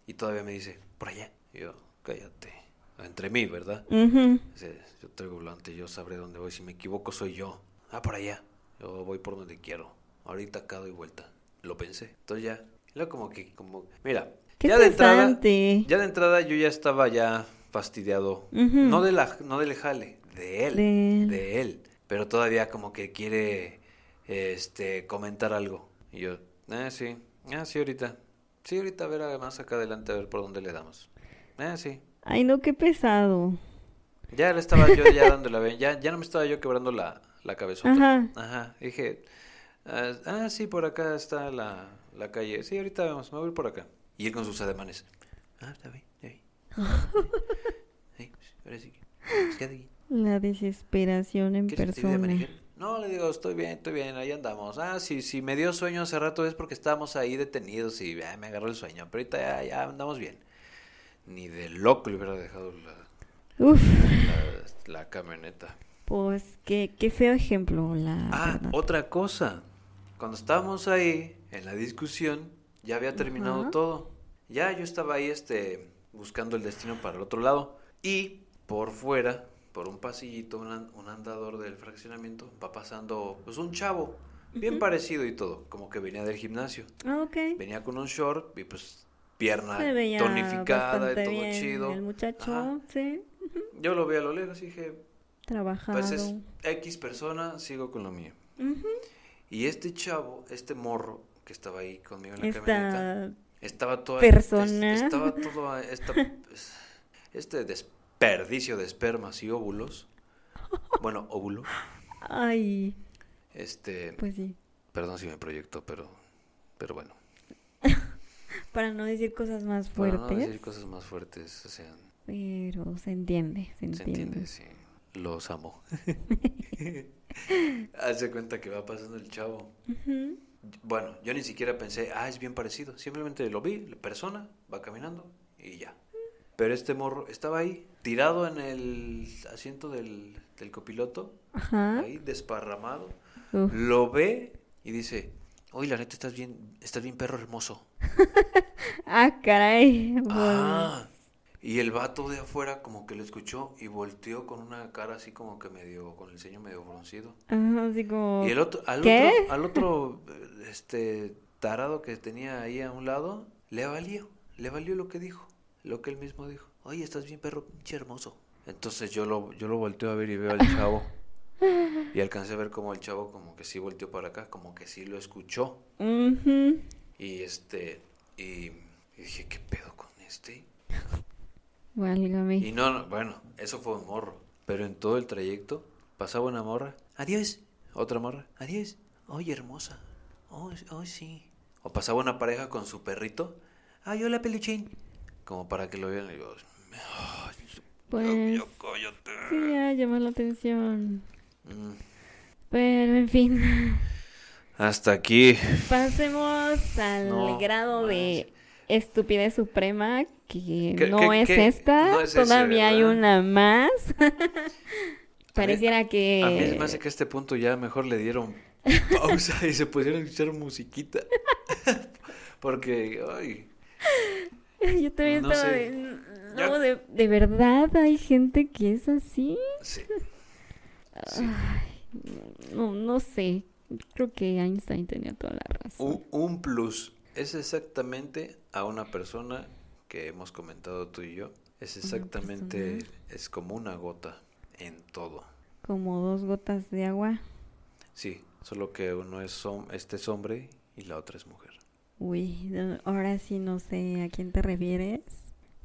Y todavía me dice, por allá. Y yo, cállate. Entre mí, ¿verdad? Dice, yo traigo volante, yo sabré dónde voy. Si me equivoco, soy yo. Ah, por allá. Yo voy por donde quiero. Ahorita acá doy vuelta. Lo pensé. Entonces ya. Luego como que, como, mira. Qué ya de entrada, ya de entrada yo ya estaba ya fastidiado. No de la, no del jale, de él. De él. De él. Pero todavía como que quiere este comentar algo. Y yo, ah, sí, ah, sí, ahorita. Sí, ahorita a ver además acá adelante a ver por dónde le damos. Ah, sí. Ay, no, qué pesado. Ya le estaba yo ya dando la ya, ya no me estaba yo quebrando la, la cabezota. Ajá. Ajá, dije, ah, ah, sí, por acá está la, la calle. Sí, ahorita vemos, me voy por acá. Y él con sus ademanes. Ah, está bien, está bien. *laughs* Sí, ahora sí. pues, quédate aquí. La desesperación en ¿Quieres que te ayude a persona. manejar? No, le digo, estoy bien, estoy bien, ahí andamos. Ah, sí, sí, me dio sueño hace rato es porque estábamos ahí detenidos y ah, me agarró el sueño. Pero ahorita ya, ya andamos bien. Ni de loco le hubiera dejado la, Uf, la, la camioneta. pues qué, qué feo ejemplo, la Ah, verdad. otra cosa. Cuando estábamos ahí en la discusión, ya había terminado Ajá. todo. Ya yo estaba ahí este buscando el destino para el otro lado y por fuera, por un pasillito, un, an- un andador del fraccionamiento, va pasando pues un chavo, bien parecido y todo, como que venía del gimnasio. Ah. Venía con un short y pues pierna tonificada y todo bien chido. El muchacho, Ajá. sí, Yo lo vi a lo lejos y dije, trabajado. pues es X persona, sigo con lo mío. Y este chavo, este morro que estaba ahí conmigo en la camioneta, estaba todo persona. es- estaba todo esta- es- este desperdicio de espermas y óvulos. Bueno, óvulo. Ay, Este, pues sí. perdón si me proyecto, pero pero bueno, *laughs* Para no decir cosas más para fuertes. no decir cosas más fuertes, o sea, Pero se entiende, se se entiende. entiende, sí. Los amo. *laughs* *laughs* Hace cuenta que va pasando el chavo. Ujú. Bueno, yo ni siquiera pensé, ah, es bien parecido. Simplemente lo vi, la persona va caminando y ya. Pero este morro estaba ahí, tirado en el asiento del, del copiloto, Ajá. ahí desparramado. Uf. Lo ve y dice, oye, la neta, estás bien, estás bien perro hermoso. *laughs* Ah, caray. Pues, Ah, y el vato de afuera como que lo escuchó y volteó con una cara así como que medio, con el ceño medio fruncido. Ajá, así como. Y el otro, al ¿Qué? otro, al otro, eh, este, tarado que tenía ahí a un lado, le valió, le valió lo que dijo, lo que él mismo dijo. Oye, estás bien perro, pinche hermoso. Entonces yo lo, yo lo volteo a ver y veo al chavo. *laughs* Y alcancé a ver como el chavo como que sí volteó para acá, como que sí lo escuchó. Ujú. Y este, y, y dije, ¿qué pedo con este? Válgame. Y no, no, bueno, eso fue un morro. Pero en todo el trayecto pasaba una morra. Adiós. Otra morra. Adiós. Oye, hermosa. Oh, oh, sí. O pasaba una pareja con su perrito. Ay, hola, peluchín. Como para que lo vean. Y yo, "Ay, Pues cállate". sí, ya llamó la atención. Mm, Pero en fin, Hasta aquí. pasemos al No, grado de estupidez suprema, que ¿Qué- no es esta, No es ese, todavía hay una más. Pareciera *laughs* que... A mí me hace que a este punto ya mejor le dieron *laughs* pausa y se pusieron a escuchar musiquita. *laughs* Porque, ay, Yo también No estaba de... Ya- No, de, de verdad hay gente que es así. sí. sí. No, no sé. Creo que Einstein tenía toda la razón. Un, un plus es exactamente a una persona que hemos comentado tú y yo. Es exactamente, es como una gota en todo. Como dos gotas de agua. Sí, solo que uno es este es hombre y la otra es mujer. Uy, ahora sí no sé a quién te refieres.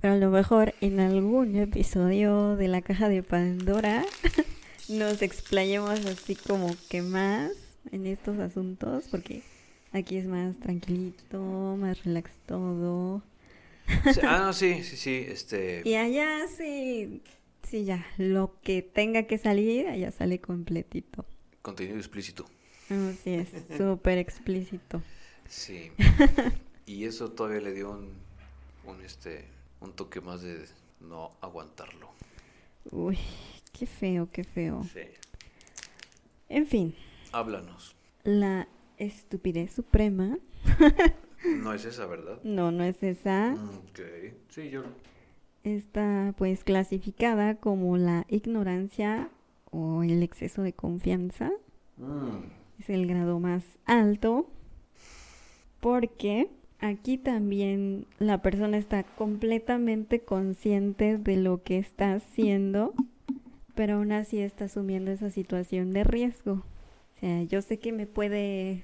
Pero a lo mejor en algún episodio de la caja de Pandora *laughs* nos explayemos así como que más en estos asuntos. Porque aquí es más tranquilito, más relax todo. Sí, ah, no, *laughs* sí, sí, sí, este... Y allá sí, sí ya, lo que tenga que salir, allá sale completito. Contenido explícito. Así es, *laughs* súper explícito. Sí. *laughs* Y eso todavía le dio un, un, este, un toque más de no aguantarlo. Uy, qué feo, qué feo. Sí. En fin, Háblanos. la estupidez suprema, No es esa, ¿verdad? no, no es esa, Ok. Sí, yo... está pues clasificada como la ignorancia o el exceso de confianza. Mm. Es el grado más alto porque aquí también la persona está completamente consciente de lo que está haciendo, pero aún así está asumiendo esa situación de riesgo. O sea, yo sé que me puede,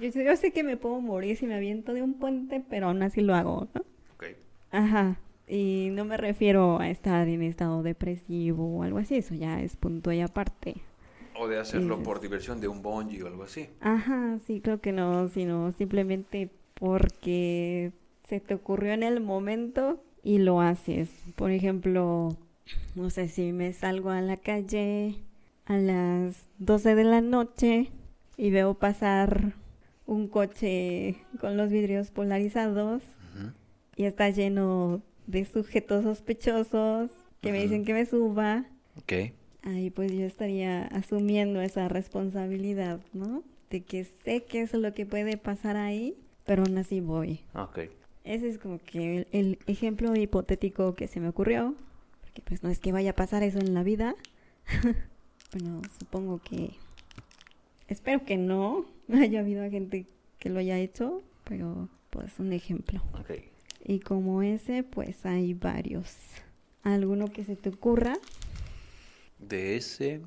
yo, sé- yo sé que me puedo morir si me aviento de un puente, pero aún así lo hago, ¿no? Ok. Ajá. Y no me refiero a estar en estado depresivo o algo así, eso ya es punto y aparte. O de hacerlo por diversión de un bungee o algo así. Ajá, sí, creo que no, sino simplemente porque se te ocurrió en el momento y lo haces. Por ejemplo, no sé si me salgo a la calle a las 12 de la noche y veo pasar un coche con los vidrios polarizados Ujú. y está lleno de sujetos sospechosos que me Ujú. dicen que me suba. Ok. Ahí pues yo estaría asumiendo esa responsabilidad, ¿no? De que sé que eso es lo que puede pasar ahí, pero aún así voy. Ok. Ese es como que el, el ejemplo hipotético que se me ocurrió, porque pues no es que vaya a pasar eso en la vida. *laughs* bueno, supongo que... Espero que no *laughs* haya habido gente que lo haya hecho, pero pues un ejemplo. Ok. Y como ese, pues hay varios. ¿Alguno que se te ocurra? De ese...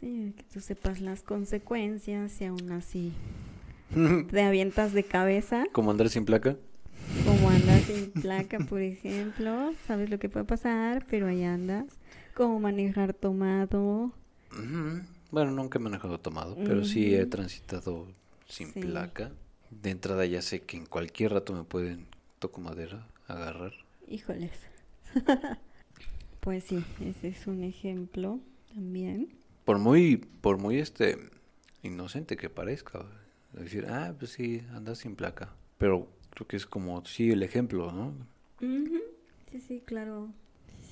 Sí, que tú sepas las consecuencias y aún así *laughs* te avientas de cabeza, ¿Como andar sin placa? como andas sin placa, por ejemplo, sabes lo que puede pasar, pero ahí andas. Como manejar tomado. Bueno, nunca he manejado tomado, pero sí he transitado sin Sí. placa. De entrada ya sé que en cualquier rato me pueden, toco madera, agarrar. híjoles. *laughs* pues sí, ese es un ejemplo también. Por muy, por muy este inocente que parezca. Decir, ah, pues sí, andas sin placa. Pero creo que es como, sí, el ejemplo, ¿no? Ujú, Sí, sí, claro.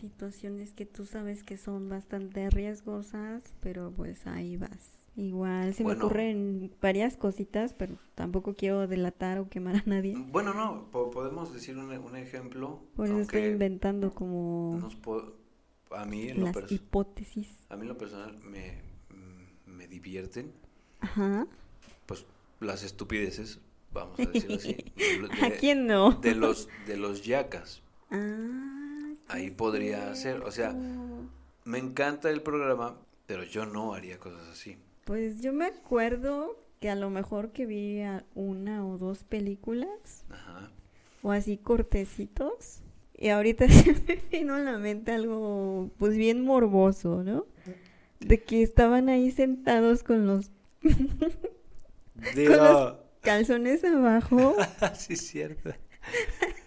Situaciones que tú sabes que son bastante riesgosas, pero pues ahí vas. Igual se Bueno. me ocurren varias cositas, pero tampoco quiero delatar o quemar a nadie. Bueno, no, po- podemos decir un, un ejemplo. Por eso estoy inventando como nos a mí en las hipótesis. a mí en lo personal me, mm, me divierten Ajá. pues las estupideces, vamos a decirlo así. *laughs* de- ¿A quién no? De los, de los yacas. Ah, ahí podría ser. O sea, me encanta el programa, pero yo no haría cosas así. Pues yo me acuerdo que a lo mejor que vi una o dos películas Ajá. o así cortecitos. Y ahorita *laughs* se me vino a la mente algo pues bien morboso, ¿no? De que estaban ahí sentados con los *laughs* los- calzones abajo *laughs* sí, cierto.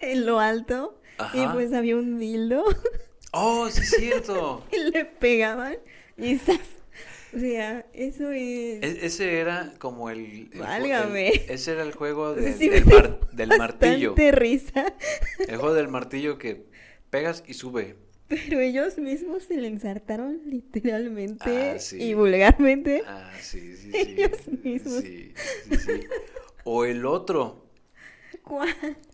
en lo alto y pues había un dildo *laughs* Oh, sí, es cierto. *laughs* y le pegaban y ¡zas! O sea, eso es... E- ese era como el, Válgame. el- ese era el juego *laughs* de- Sí, del, mar- del martillo. risa, El juego del martillo que pegas y sube. pero ellos mismos se le ensartaron literalmente Ah, sí. y vulgarmente. Ah, sí, sí, sí. Ellos mismos. Sí, sí, sí. O el otro, ¿Cuál?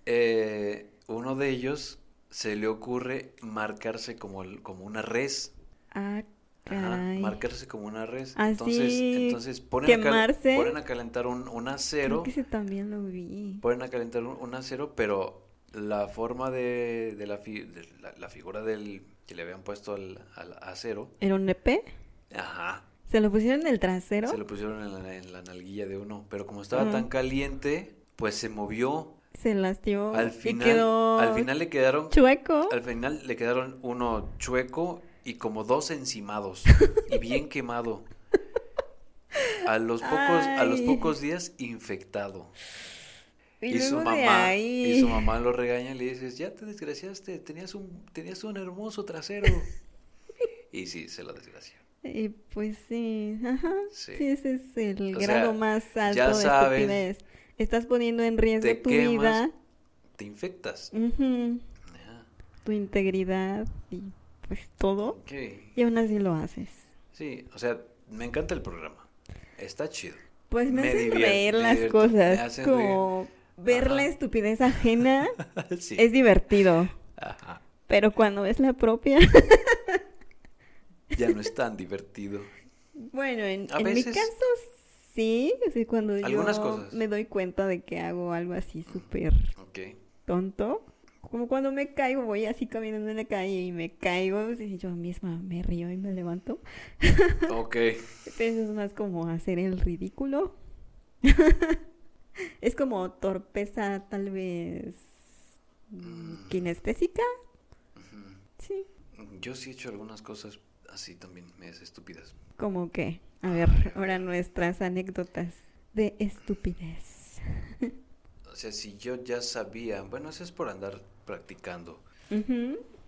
eh, uno de ellos se le ocurre marcarse como, el- como una res. Ah, Ajá, marcarse como una res. Ah, entonces, entonces ponen, a ponen calentar un, un Creo acero. que ese también lo vi. Pueden a calentar un, un acero, pero la forma de, de la, fi- de la, la figura del que le habían puesto al, al acero, ¿Era un EP? ajá, ¿Se lo pusieron en el trasero? se lo pusieron en la, en la nalguilla de uno, pero como estaba Ajá. tan caliente, pues se movió. Se lastió Al y final, quedó al final le quedaron, chueco. al final le quedaron uno chueco y como dos encimados y bien *laughs* quemado. A los pocos, a los pocos días infectado. Y, Y, su mamá, y su mamá lo regaña y le dices, ya te desgraciaste, tenías un, tenías un hermoso trasero. *laughs* y sí, se lo desgració. Y pues sí, ajá. Sí. Sí, ese es el O grado sea, más alto ya de sabes, estupidez. Estás poniendo en riesgo te tu quemas. vida, Te infectas. tu integridad y pues todo. Y aún así lo haces. Sí, o sea, me encanta el programa. Está chido. Pues me, Me hacen divierte, reír las cosas. Como ver la estupidez ajena *laughs* sí. es divertido. Ajá. Pero cuando es la propia, Ya no es tan divertido. *laughs* bueno, en, en mi caso sí, así cuando Algunas yo cosas. me doy cuenta de que hago algo así súper Ok. tonto. Como cuando me caigo, voy así caminando en la calle y me caigo, y yo misma me río y me levanto. *laughs* Ok. Pero eso es más como hacer el ridículo. *laughs* es como torpeza tal vez mm, kinestésica. Ujú. Sí. Yo sí he hecho algunas cosas así también, medias estúpidas. Como que, a ver, ahora nuestras anécdotas de estupidez. O sea, si yo ya sabía, bueno, eso es por andar practicando.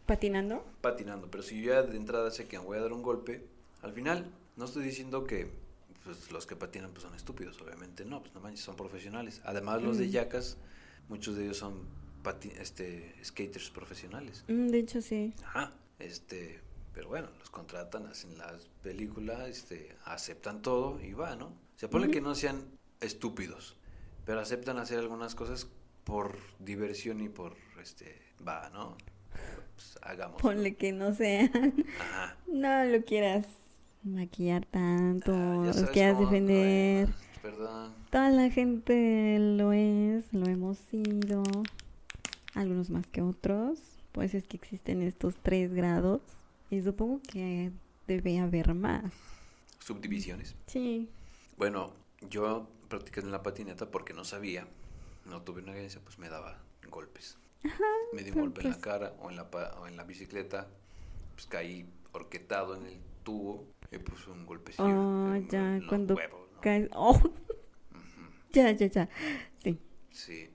¿Patinando? patinando, pero si yo ya de entrada sé que me voy a dar un golpe, al final no estoy diciendo que pues, los que patinan pues, son estúpidos, obviamente no, pues no manches, son profesionales. Además, los de Mm. yacas, muchos de ellos son pati- este, skaters profesionales. Mm, de hecho, sí. Ajá, este, pero bueno, los contratan, hacen las películas, este, aceptan todo y va, ¿no? O sea, ponle Ujú. que no sean estúpidos, pero aceptan hacer algunas cosas por diversión y por, este, va, ¿no? Pues hagamos. Ponle que no sean. Ajá. No lo quieras maquillar tanto, Ah, los quieras cómo- defender. Bueno, perdón. Toda la gente lo es, lo hemos sido. Algunos más que otros. Pues es que existen estos tres grados. Y supongo que debe haber más. Subdivisiones. Sí. Bueno, yo practiqué en la patineta porque no sabía, no tuve una agencia, pues me daba golpes. me di un golpe en la pues- cara o en la, pa- o en la bicicleta, pues caí horquetado en el tubo y pues un golpecillo Oh, en, ya, en cuando huevos, ¿no? caes. Oh, ya, ya, ya. Sí. Sí,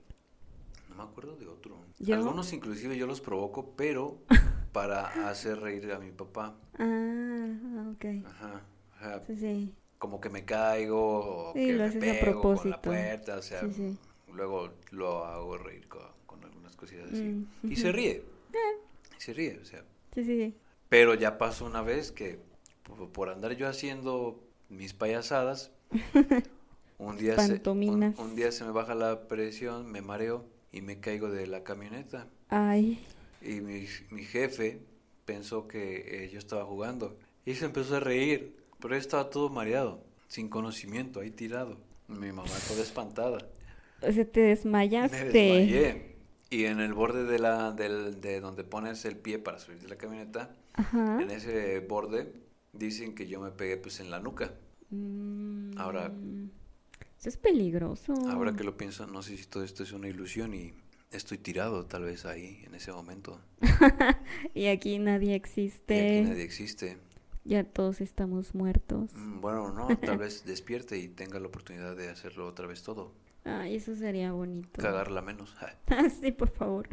no me acuerdo de otro. Yo- Algunos inclusive yo los provoco, pero *laughs* para hacer reír a mi papá. Ah, ok. Ajá, ajá, Sí, sí. como que me caigo o Sí, que lo me haces a pego con la propósito. puerta, o sea, Sí, luego lo hago reír con, con algunas cosillas así. Mm, Y se ríe. *laughs* Y se ríe, o sea. Sí, sí, sí. Pero ya pasó una vez que por, por andar yo haciendo mis payasadas, *laughs* un día, se, un, un día se me baja la presión, me mareo y me caigo de la camioneta. Ay. Y mi, mi jefe pensó que eh, yo estaba jugando. Y se empezó a reír. Pero yo estaba todo mareado, sin conocimiento, ahí tirado. Mi mamá toda espantada. O sea, te desmayaste. Me desmayé. Y en el borde de la del, de donde pones el pie para subir de la camioneta, Ajá. en ese borde dicen que yo me pegué pues en la nuca. Mm, Ahora- Eso es peligroso. Ahora que lo pienso, no sé si todo esto es una ilusión y estoy tirado tal vez ahí en ese momento. *laughs* Y aquí nadie Y existe. aquí nadie existe. Ya todos estamos muertos. Mm, Bueno, no, tal vez *laughs* despierte y tenga la oportunidad de hacerlo otra vez todo. Ay, eso sería bonito. Cagarla menos. *laughs* Sí, por favor.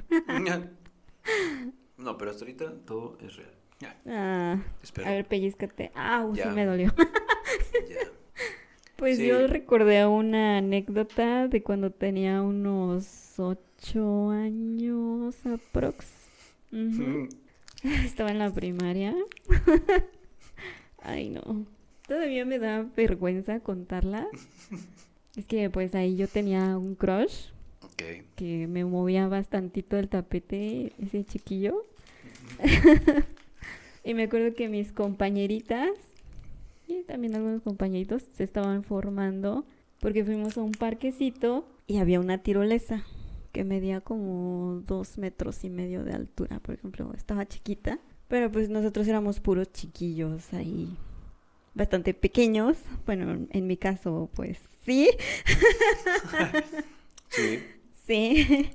No, pero hasta ahorita todo es real. Ya, Ah, espero. a ver, pellizcate. Ah, sí me dolió. Ya. Pues Sí. yo recordé una anécdota de cuando tenía unos ocho años aprox. Ujú. *laughs* Estaba en la primaria. *laughs* Ay, no. Todavía me da vergüenza contarla. Es que pues ahí yo tenía un crush que me movía bastantito el tapete, ese chiquillo. *laughs* y me acuerdo que mis compañeritas y también algunos compañeritos se estaban formando porque fuimos a un parquecito y había una tirolesa que medía como dos metros y medio de altura, por ejemplo, estaba chiquita, pero pues nosotros éramos puros chiquillos ahí, bastante pequeños, bueno, en mi caso pues sí, *laughs* Sí. Sí.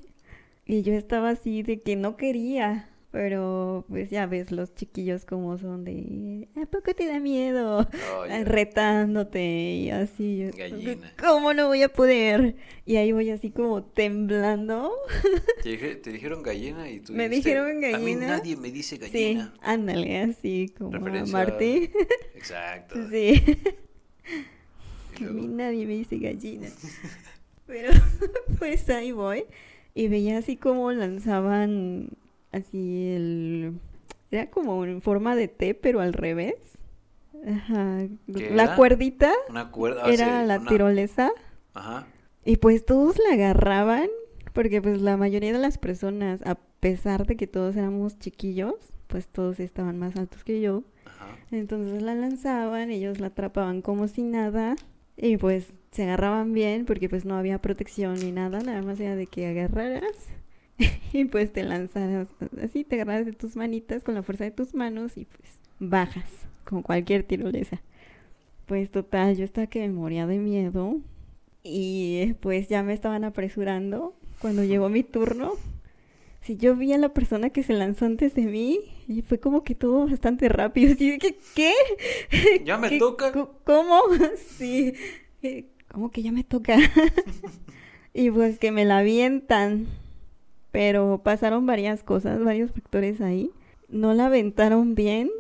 Y yo estaba así de que no quería. Pero pues ya ves los chiquillos como son de ¿A poco te da miedo? Oh, Retándote y así. Gallina. ¿Cómo no voy a poder? Y ahí voy así como temblando. Te, dije- te dijeron gallina y tú Me dijiste, dijeron A mí gallina". nadie me dice Sí, gallina. ándale, así como a Marty. Exacto. *laughs* Sí. A mí nadie me dice gallina. *laughs* Pero *laughs* pues ahí voy. Y veía así como lanzaban así el... Era como en forma de T, pero al revés. Ajá. ¿Qué La era? cuerdita una cuerda. era sí, la una- tirolesa. Ajá. Y pues todos la agarraban. Porque pues la mayoría de las personas, a pesar de que todos éramos chiquillos, pues todos estaban más altos que yo. Ajá. Entonces la lanzaban, ellos la atrapaban como si nada y pues se agarraban bien porque pues no había protección ni nada, nada más era de que agarraras *laughs* y pues te lanzaras así, te agarraras de tus manitas con la fuerza de tus manos y pues bajas, como cualquier tirolesa. Pues total, yo estaba que me moría de miedo y pues ya me estaban apresurando cuando llegó mi turno. Si yo vi a la persona que se lanzó antes de mí y fue como que todo bastante rápido. Así que, ¿qué? *laughs* Ya me ¿Qué? toca. ¿Cómo? *laughs* Sí. Eh, ¿Cómo que ya me toca? y pues que me la avientan. Pero pasaron varias cosas, varios factores ahí. No la aventaron bien.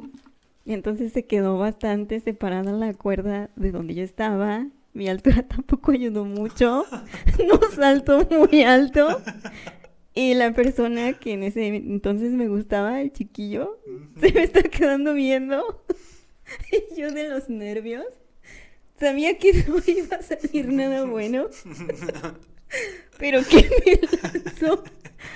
Y entonces se quedó bastante separada la cuerda de donde yo estaba. Mi altura *laughs* tampoco ayudó mucho. *laughs* No salto muy alto. Y la persona que en ese entonces me gustaba, el chiquillo, se me está quedando viendo. *laughs* Y yo de los nervios sabía que no iba a salir nada bueno. Pero que me lanzó.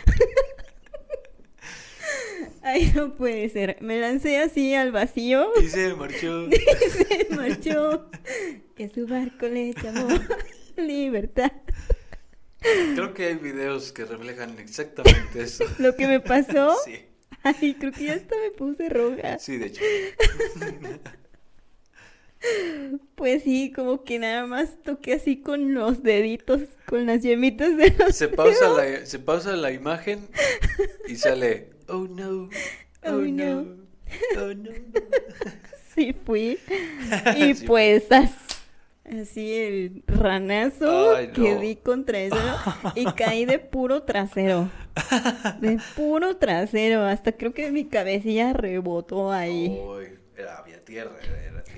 *laughs* Ay, no puede ser. Me lancé así al vacío *laughs* Y se marchó. *laughs* y se marchó. Que su barco le llamó libertad. Creo que hay videos que reflejan exactamente eso. Lo que me pasó. Sí, Ay, creo que ya hasta me puse roja. sí, de hecho. Pues sí, como que nada más toqué así con los deditos, con las yemitas de los Se pausa la, se pausa la imagen y sale. Oh no. *laughs* Oh, Oh, no. no. *laughs* Oh no. *laughs* Sí fui. Y Sí. pues as- así el ranazo Ay, no. que di contra eso y caí de puro trasero. De puro trasero. Hasta creo que mi cabecilla rebotó ahí. Uy, era, había tierra, era, era tierra.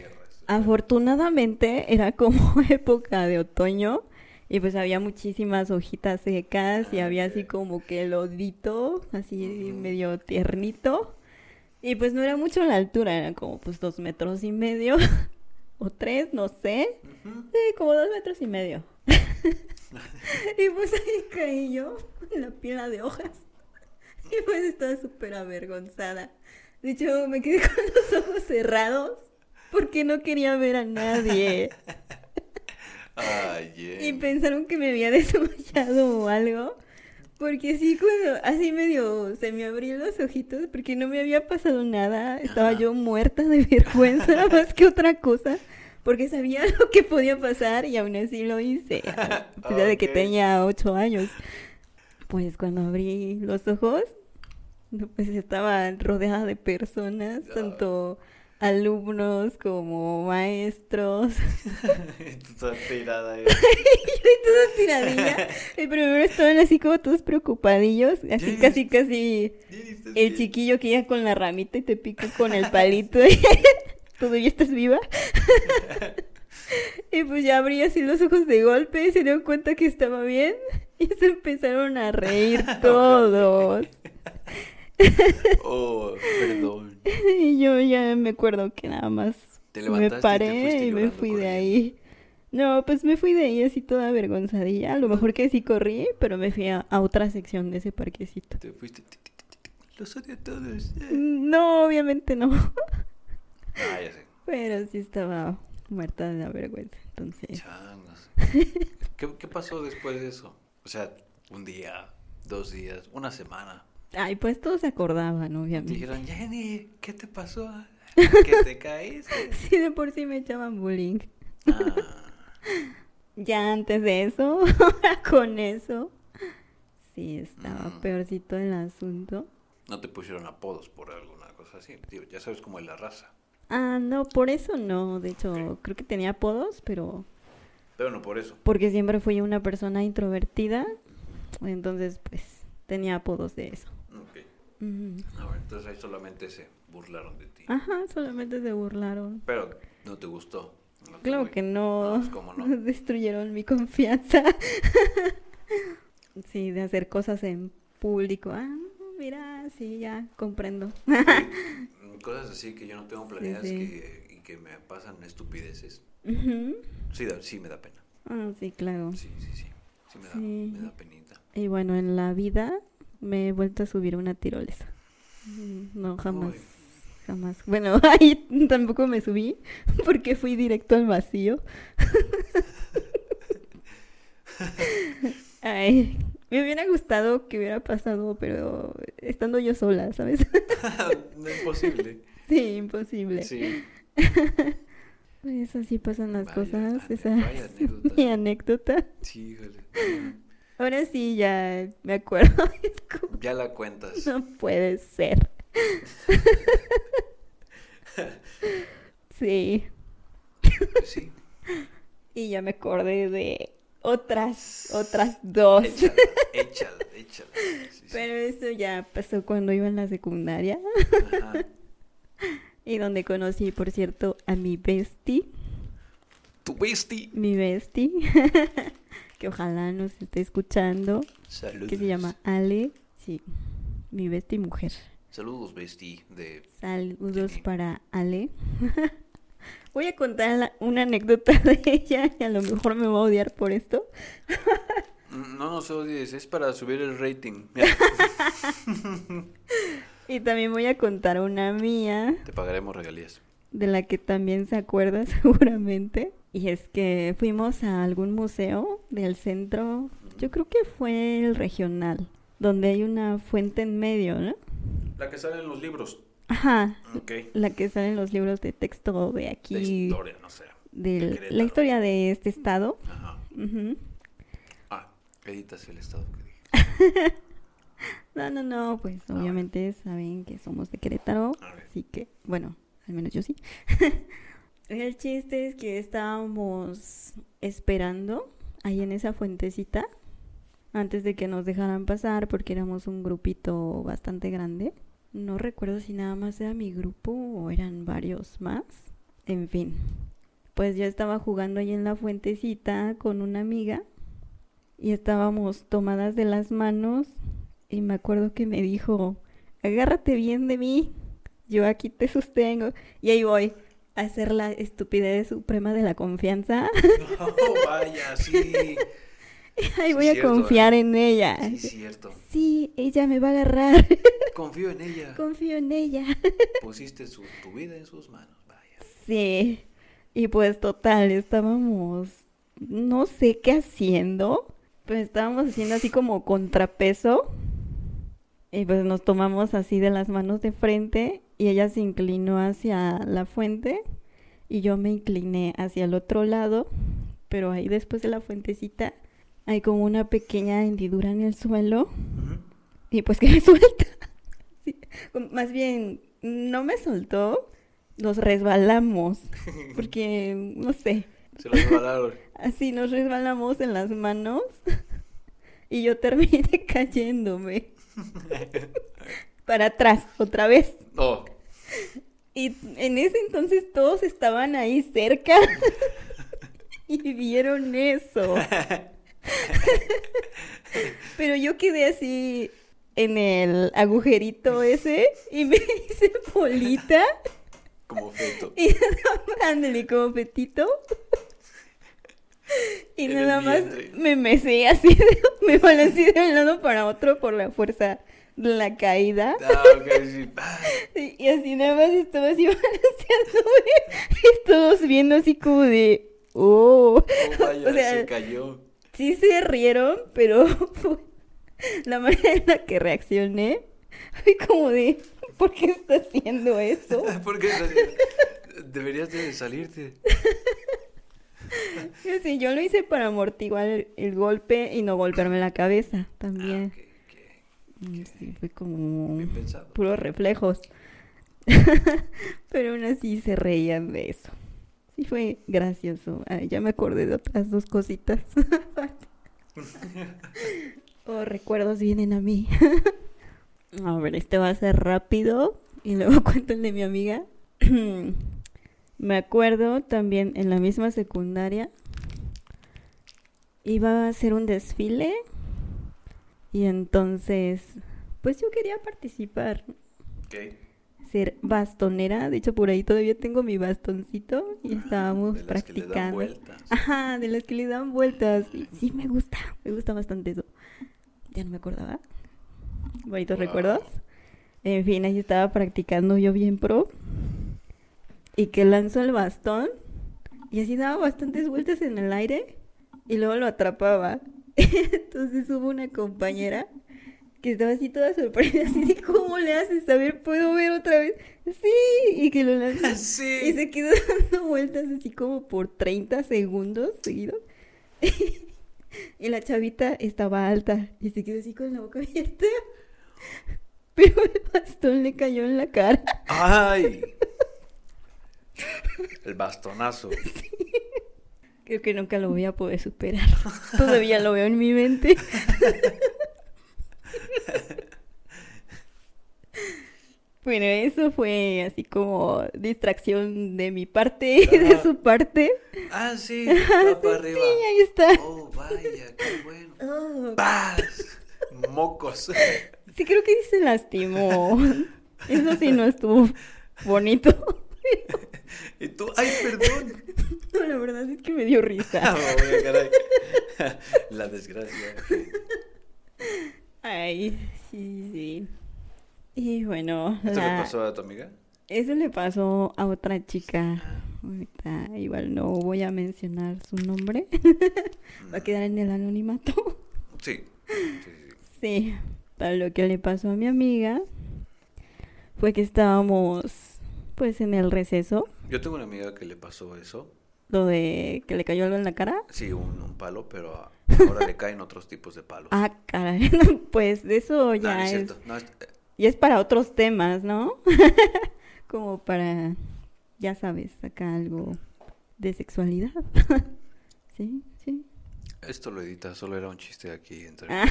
Afortunadamente era como *laughs* época de otoño y pues había muchísimas hojitas secas y Ah, había así como que lodito, así Ujú. medio tiernito. Y pues no era mucho la altura, eran como pues dos metros y medio *laughs* o tres, no sé. Sí, como dos metros y medio. *laughs* y pues ahí caí yo en la pila de hojas. Y pues estaba súper avergonzada. De hecho, me quedé con los ojos cerrados porque no quería ver a nadie. Ay, Y Jen. pensaron que me había *laughs* desmayado o algo. Porque sí, cuando así medio se me abrieron los ojitos, porque no me había pasado nada. Estaba Ajá. yo muerta de vergüenza *laughs* más que otra cosa. Porque sabía *laughs* lo que podía pasar y aún así lo hice. A pesar de que tenía ocho años. Pues cuando abrí los ojos, pues estaba rodeada de personas, Ah. tanto alumnos como maestros. *laughs* Toda tirada *laughs* toda tiradilla. *laughs* Y primero estaban así como todos preocupadillos, así casi casi el chiquillo que llega con la ramita y te pica con el palito. ¿Todavía estás viva? y pues ya abrí así los ojos de golpe y se dieron cuenta que estaba bien. Y se empezaron a reír todos. Oh, perdón. *laughs* Y yo ya me acuerdo que nada más me y paré y me fui de ahí. No, pues me fui de ahí así toda avergonzadilla. A lo mejor que sí corrí, pero me fui a, a otra sección de ese parquecito. Te fuiste. Los odio a todos. eh. No, obviamente no. Ah, ya sé. *laughs* Pero sí estaba muerta de la vergüenza. Entonces, Changos. ¿Qué, ¿Qué pasó después de eso? O sea, un día, dos días, una semana. Ay, pues todos se acordaban, Te obviamente. dijeron, Jenny, ¿qué te pasó? *laughs* ¿Que te caíste? Sí, de por sí me echaban bullying. Ah, Ya antes de eso, *laughs* con eso, sí estaba Mm. peorcito el asunto. no te pusieron apodos por alguna cosa así. Digo, ya sabes cómo es la raza. Ah, no, por eso no. De hecho, creo que tenía apodos, pero Pero no por eso. porque siempre fui una persona introvertida. Entonces, pues, tenía apodos de eso. Ok. A ver, entonces ahí solamente se burlaron de ti. Ajá, solamente se burlaron. Pero no te gustó. No te Claro voy- que no. No, pues, ¿cómo no? *laughs* Destruyeron mi confianza. *laughs* sí, de hacer cosas en público. Ah, mira, sí, ya comprendo. Sí, Cosas así que yo no tengo planeadas sí. que- y que me pasan estupideces. Sí, da, sí me da pena. Ah, sí, claro. Sí, sí, sí. Sí me da, me da penita. Y bueno, en la vida me he vuelto a subir una tirolesa. Mm, No, jamás. Uy. Jamás. Bueno, *laughs* ahí tampoco me subí *laughs* porque fui directo al vacío. *laughs* Ay, me hubiera gustado que hubiera pasado, pero estando yo sola, ¿sabes? no es posible. Sí, imposible. Sí. Pues así pasan las Vaya, cosas. Esa es mi anécdota. Sí, híjole. Ahora sí ya me acuerdo. *laughs* Como, Ya la cuentas. no puede ser. *laughs* Sí. Pues sí. Y ya me acordé de otras, otras dos. Échala, échala, échala. Sí, sí. Pero eso ya pasó cuando iba en la secundaria. Ajá. *laughs* Y donde conocí, por cierto, a mi bestie. Tu bestie. Mi bestie. Que ojalá nos esté escuchando. Saludos. Que se llama Ale. Sí. Mi bestie mujer. Saludos, bestie. De... Saludos para Ale. *laughs* Voy a contar la- una anécdota de ella y a lo mejor me va a odiar por esto. No nos odies, es para subir el rating. *laughs* Y también voy a contar una mía. te pagaremos regalías. De la que también se acuerda *laughs* seguramente. Y es que fuimos a algún museo del centro, yo creo que fue el regional, donde hay una fuente en medio, ¿no? La que sale en los libros. Ajá, Ok. la que sale en los libros de texto de De aquí, historia, no sé. de de la historia de este estado. Ajá. Ujú. Ah, editas el estado que dije. *laughs* No, no, no, pues Ah, obviamente saben que somos de Querétaro, así que, bueno, al menos yo sí. *laughs* El chiste es que estábamos esperando ahí en esa fuentecita antes de que nos dejaran pasar porque éramos un grupito bastante grande. No recuerdo si nada más era mi grupo o eran varios más. En fin, pues yo estaba jugando ahí en la fuentecita con una amiga y estábamos tomadas de las manos y me acuerdo que me dijo, agárrate bien de mí, yo aquí te sostengo. Y ahí voy a hacer la estupidez suprema de la confianza. *laughs* *laughs* No, vaya, sí. *laughs* ahí Sí, voy a cierto, confiar en ella. Sí, cierto. Sí, ella me va a agarrar. Confío en ella. Confío en ella. Pusiste su, tu vida en sus manos, vaya. Sí. Y pues total, estábamos, no sé qué haciendo, pues estábamos haciendo así como contrapeso. Y pues nos tomamos así de las manos de frente y ella se inclinó hacia la fuente y yo me incliné hacia el otro lado, pero ahí después de la fuentecita hay como una pequeña hendidura en el suelo y pues *laughs* que me suelta. Sí, Más bien, no me soltó, nos resbalamos, *laughs* porque, no sé, Se resbalaron. *laughs* así nos resbalamos en las manos y yo terminé cayéndome *laughs* para atrás otra vez. No. Y en ese entonces todos estaban ahí cerca *laughs* y vieron eso. *laughs* Pero yo quedé así en el agujerito ese y me hice bolita Como feto. y ándale, como petito. Y En nada más me mesé así, de- *laughs* me balanceé de un lado para otro por la fuerza de la caída. Ah, sí. *laughs* Y y así nada más estaba así *laughs* balanceándome y todos viendo así como de, oh, oh, vaya, O sea, se cayó. sí se rieron, pero la manera en la que reaccioné fue como de, ¿por qué está haciendo eso? ¿Por qué? Deberías de salirte. Y así, yo lo hice para amortiguar el, el golpe y no golpearme la cabeza también. Ah. Mm, Sí, fue como puros reflejos. *laughs* Pero aún así se reían de eso. Sí fue gracioso. Ay, ya me acordé de otras dos cositas. *laughs* oh, recuerdos vienen a mí. *laughs* a ver, este va a ser rápido y luego cuento el de mi amiga. *clears throat* me acuerdo también en la misma secundaria iba a hacer un desfile y entonces pues yo quería participar ser bastonera. De hecho, por ahí todavía tengo mi bastoncito y estábamos De las que le dan practicando. vueltas. Ajá, de las que le dan vueltas. Sí, me gusta, me gusta bastante eso. Ya no me acordaba. Bonitos Wow. recuerdos. En fin, ahí estaba practicando yo bien pro. Y que lanzó el bastón y así daba bastantes vueltas en el aire y luego lo atrapaba. *laughs* Entonces hubo una compañera que estaba así toda sorprendida, así de cómo le haces, a ver, puedo ver otra vez. Sí, y que lo lanzó. *laughs* Sí. Y se quedó *laughs* dando vueltas así como por 30 segundos seguidos. y la chavita estaba alta y se quedó así con la boca abierta. Pero el bastón le cayó en la cara. ¡Ay! El bastonazo. *laughs* Creo que nunca lo voy a poder superar. *laughs* Todavía lo veo en mi mente. *laughs* Bueno, eso fue así como distracción de mi parte y de su parte. Ah, sí. Ah, Va para arriba. sí, ahí está. Oh, vaya, qué bueno. Oh, ¡Paz! Mocos. Sí, creo que sí se lastimó. Eso sí no estuvo bonito. *laughs* Y tú, ¡ay, perdón! *laughs* No, la verdad es que me dio *laughs* Ah, risa. vaya, caray. La desgracia. Ay, sí, sí. Y bueno, ¿Esto la- le pasó a tu amiga? eso le pasó a otra chica. Ahorita igual no voy a mencionar su nombre. Va a quedar en el anonimato. Sí. Sí, sí, sí. Sí, para lo que le pasó a mi amiga fue que estábamos pues en el receso, Yo tengo una amiga que le pasó eso. lo de que le cayó algo en la cara. Sí, un, un palo, pero *laughs* ahora le caen otros tipos de palos. Ah, caray, *laughs* pues de eso ya no es es, cierto. No, es- eh, y es para otros temas, ¿no? *laughs* Como para, ya sabes, acá algo de sexualidad. sí, sí. esto lo edita, solo era un chiste aquí entre Ah.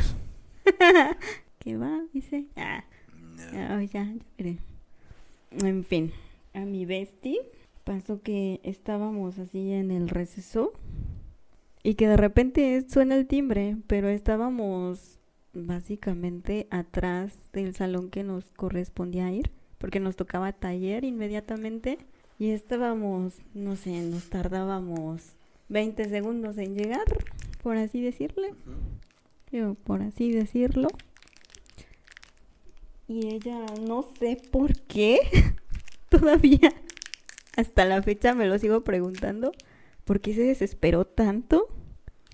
¿Qué va? Dice. Ah. No. Ah, ya, ya veré. En fin, a mi bestie. Pasó que estábamos así en el receso y que de repente suena el timbre, pero estábamos básicamente atrás del salón que nos correspondía ir, porque nos tocaba taller inmediatamente y estábamos, no sé, nos tardábamos 20 segundos en llegar, por así decirle. Por así decirlo. Y ella, no sé por qué, *laughs* *laughs* todavía hasta la fecha me lo sigo preguntando, ¿por qué se desesperó tanto?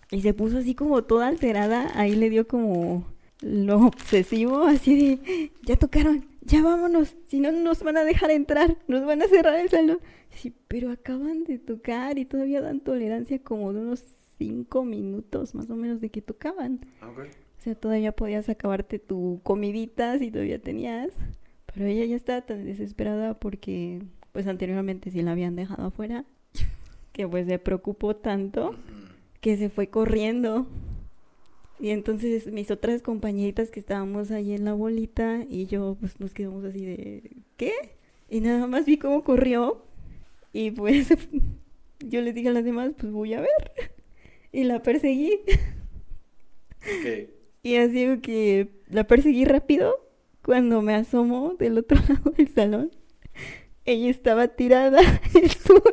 Y se puso así como toda alterada. Ahí le dio como lo obsesivo, así de, ya tocaron, ya vámonos, si no nos van a dejar entrar, nos van a cerrar el salón. Sí, pero acaban de tocar y todavía dan tolerancia como de unos cinco minutos más o menos de que tocaban. O sea, todavía podías acabarte tu comidita si todavía tenías. Pero ella ya estaba tan desesperada porque pues anteriormente sí la habían dejado afuera *laughs* que pues se preocupó tanto que se fue corriendo. Y entonces mis otras compañeritas que estábamos ahí en la bolita y yo pues nos quedamos así de ¿qué? Y nada más vi cómo corrió y pues *laughs* yo les dije a las demás pues voy a ver. *laughs* Y la perseguí. Y así que la perseguí rápido cuando me asomo del otro *laughs* lado del salón. Ella estaba tirada *laughs* en el suelo.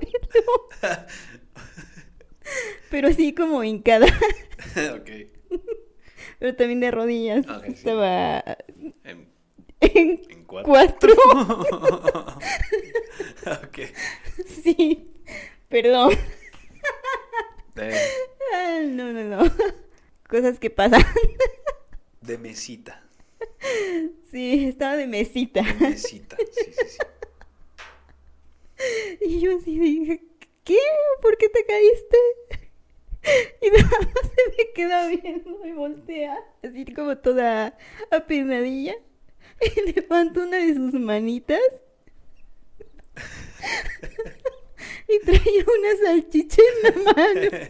*laughs* Pero así como hincada. ok. Pero también de rodillas. Estaba en, en, cuatro. ok. Sí, perdón. Ah, no, no, no. Cosas que pasan. De mesita. Sí, estaba de mesita. De mesita, sí, sí, sí. *laughs* Y yo así dije, ¿qué? ¿Por qué te caíste? *laughs* Y nada más se me queda viendo y voltea, así como toda apenadilla. *laughs* Y levanta una de sus manitas. Y traía una salchicha en la mano.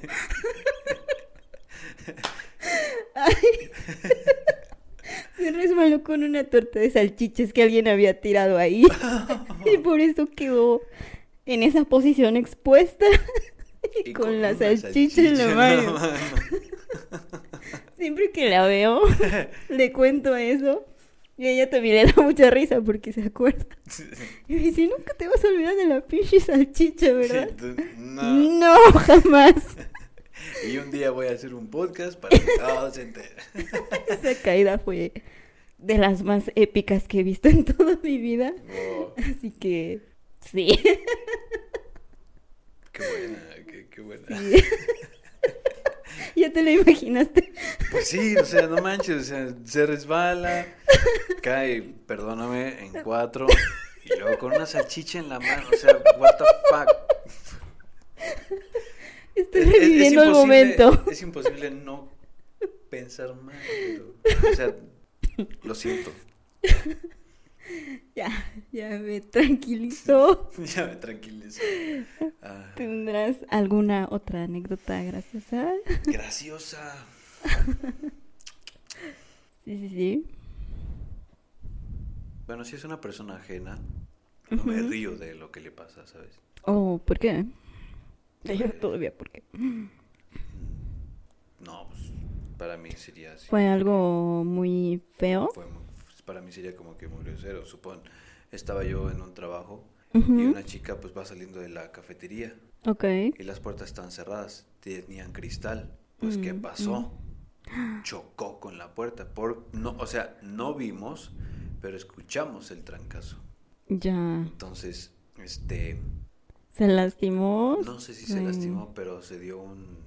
Ay. Se resbaló con una torta de salchichas que alguien había tirado ahí. *laughs* Y por eso quedó en esa posición expuesta. *laughs* Y, con, la salchicha, en la mano. *laughs* Siempre que la veo, le cuento eso. Y ella también le da mucha risa porque se acuerda. Y me dice, nunca te vas a olvidar de la pinche salchicha, ¿verdad? no. no, jamás. Y un día voy a hacer un podcast para que *laughs* todos se enteren. *laughs* Esa caída fue de las más épicas que he visto en toda mi vida. Así que, sí. Qué buena, qué, buena. *laughs* ¿Ya te lo imaginaste? Pues sí, o sea, no manches, o sea, se resbala, cae, perdóname, en cuatro, y luego con una salchicha en la mano, o sea, what the fuck. Estoy reviviendo el momento. Es imposible no pensar mal, o sea, lo siento. Ya, ya me tranquilizó. *laughs* ya me tranquilizó. Ah. ¿Tendrás alguna otra anécdota graciosa? Graciosa. sí, sí, sí. Bueno, si es una persona ajena, no me río de lo que le pasa, ¿sabes? Oh, ¿por qué? Todavía, ¿por qué? No, pues para mí sería así. ¿Fue algo muy feo? Fue muy para mí sería como que muy grosero. Supón, estaba yo en un trabajo y una chica pues va saliendo de la cafetería. Ok. Y las puertas están cerradas, tenían cristal. Pues, ¿qué mm, pasó? Mm. Chocó con la puerta. Por, no, o sea, no vimos, pero escuchamos el trancazo. Ya. Entonces, este... ¿Se lastimó? No sé si se lastimó, pero se dio un,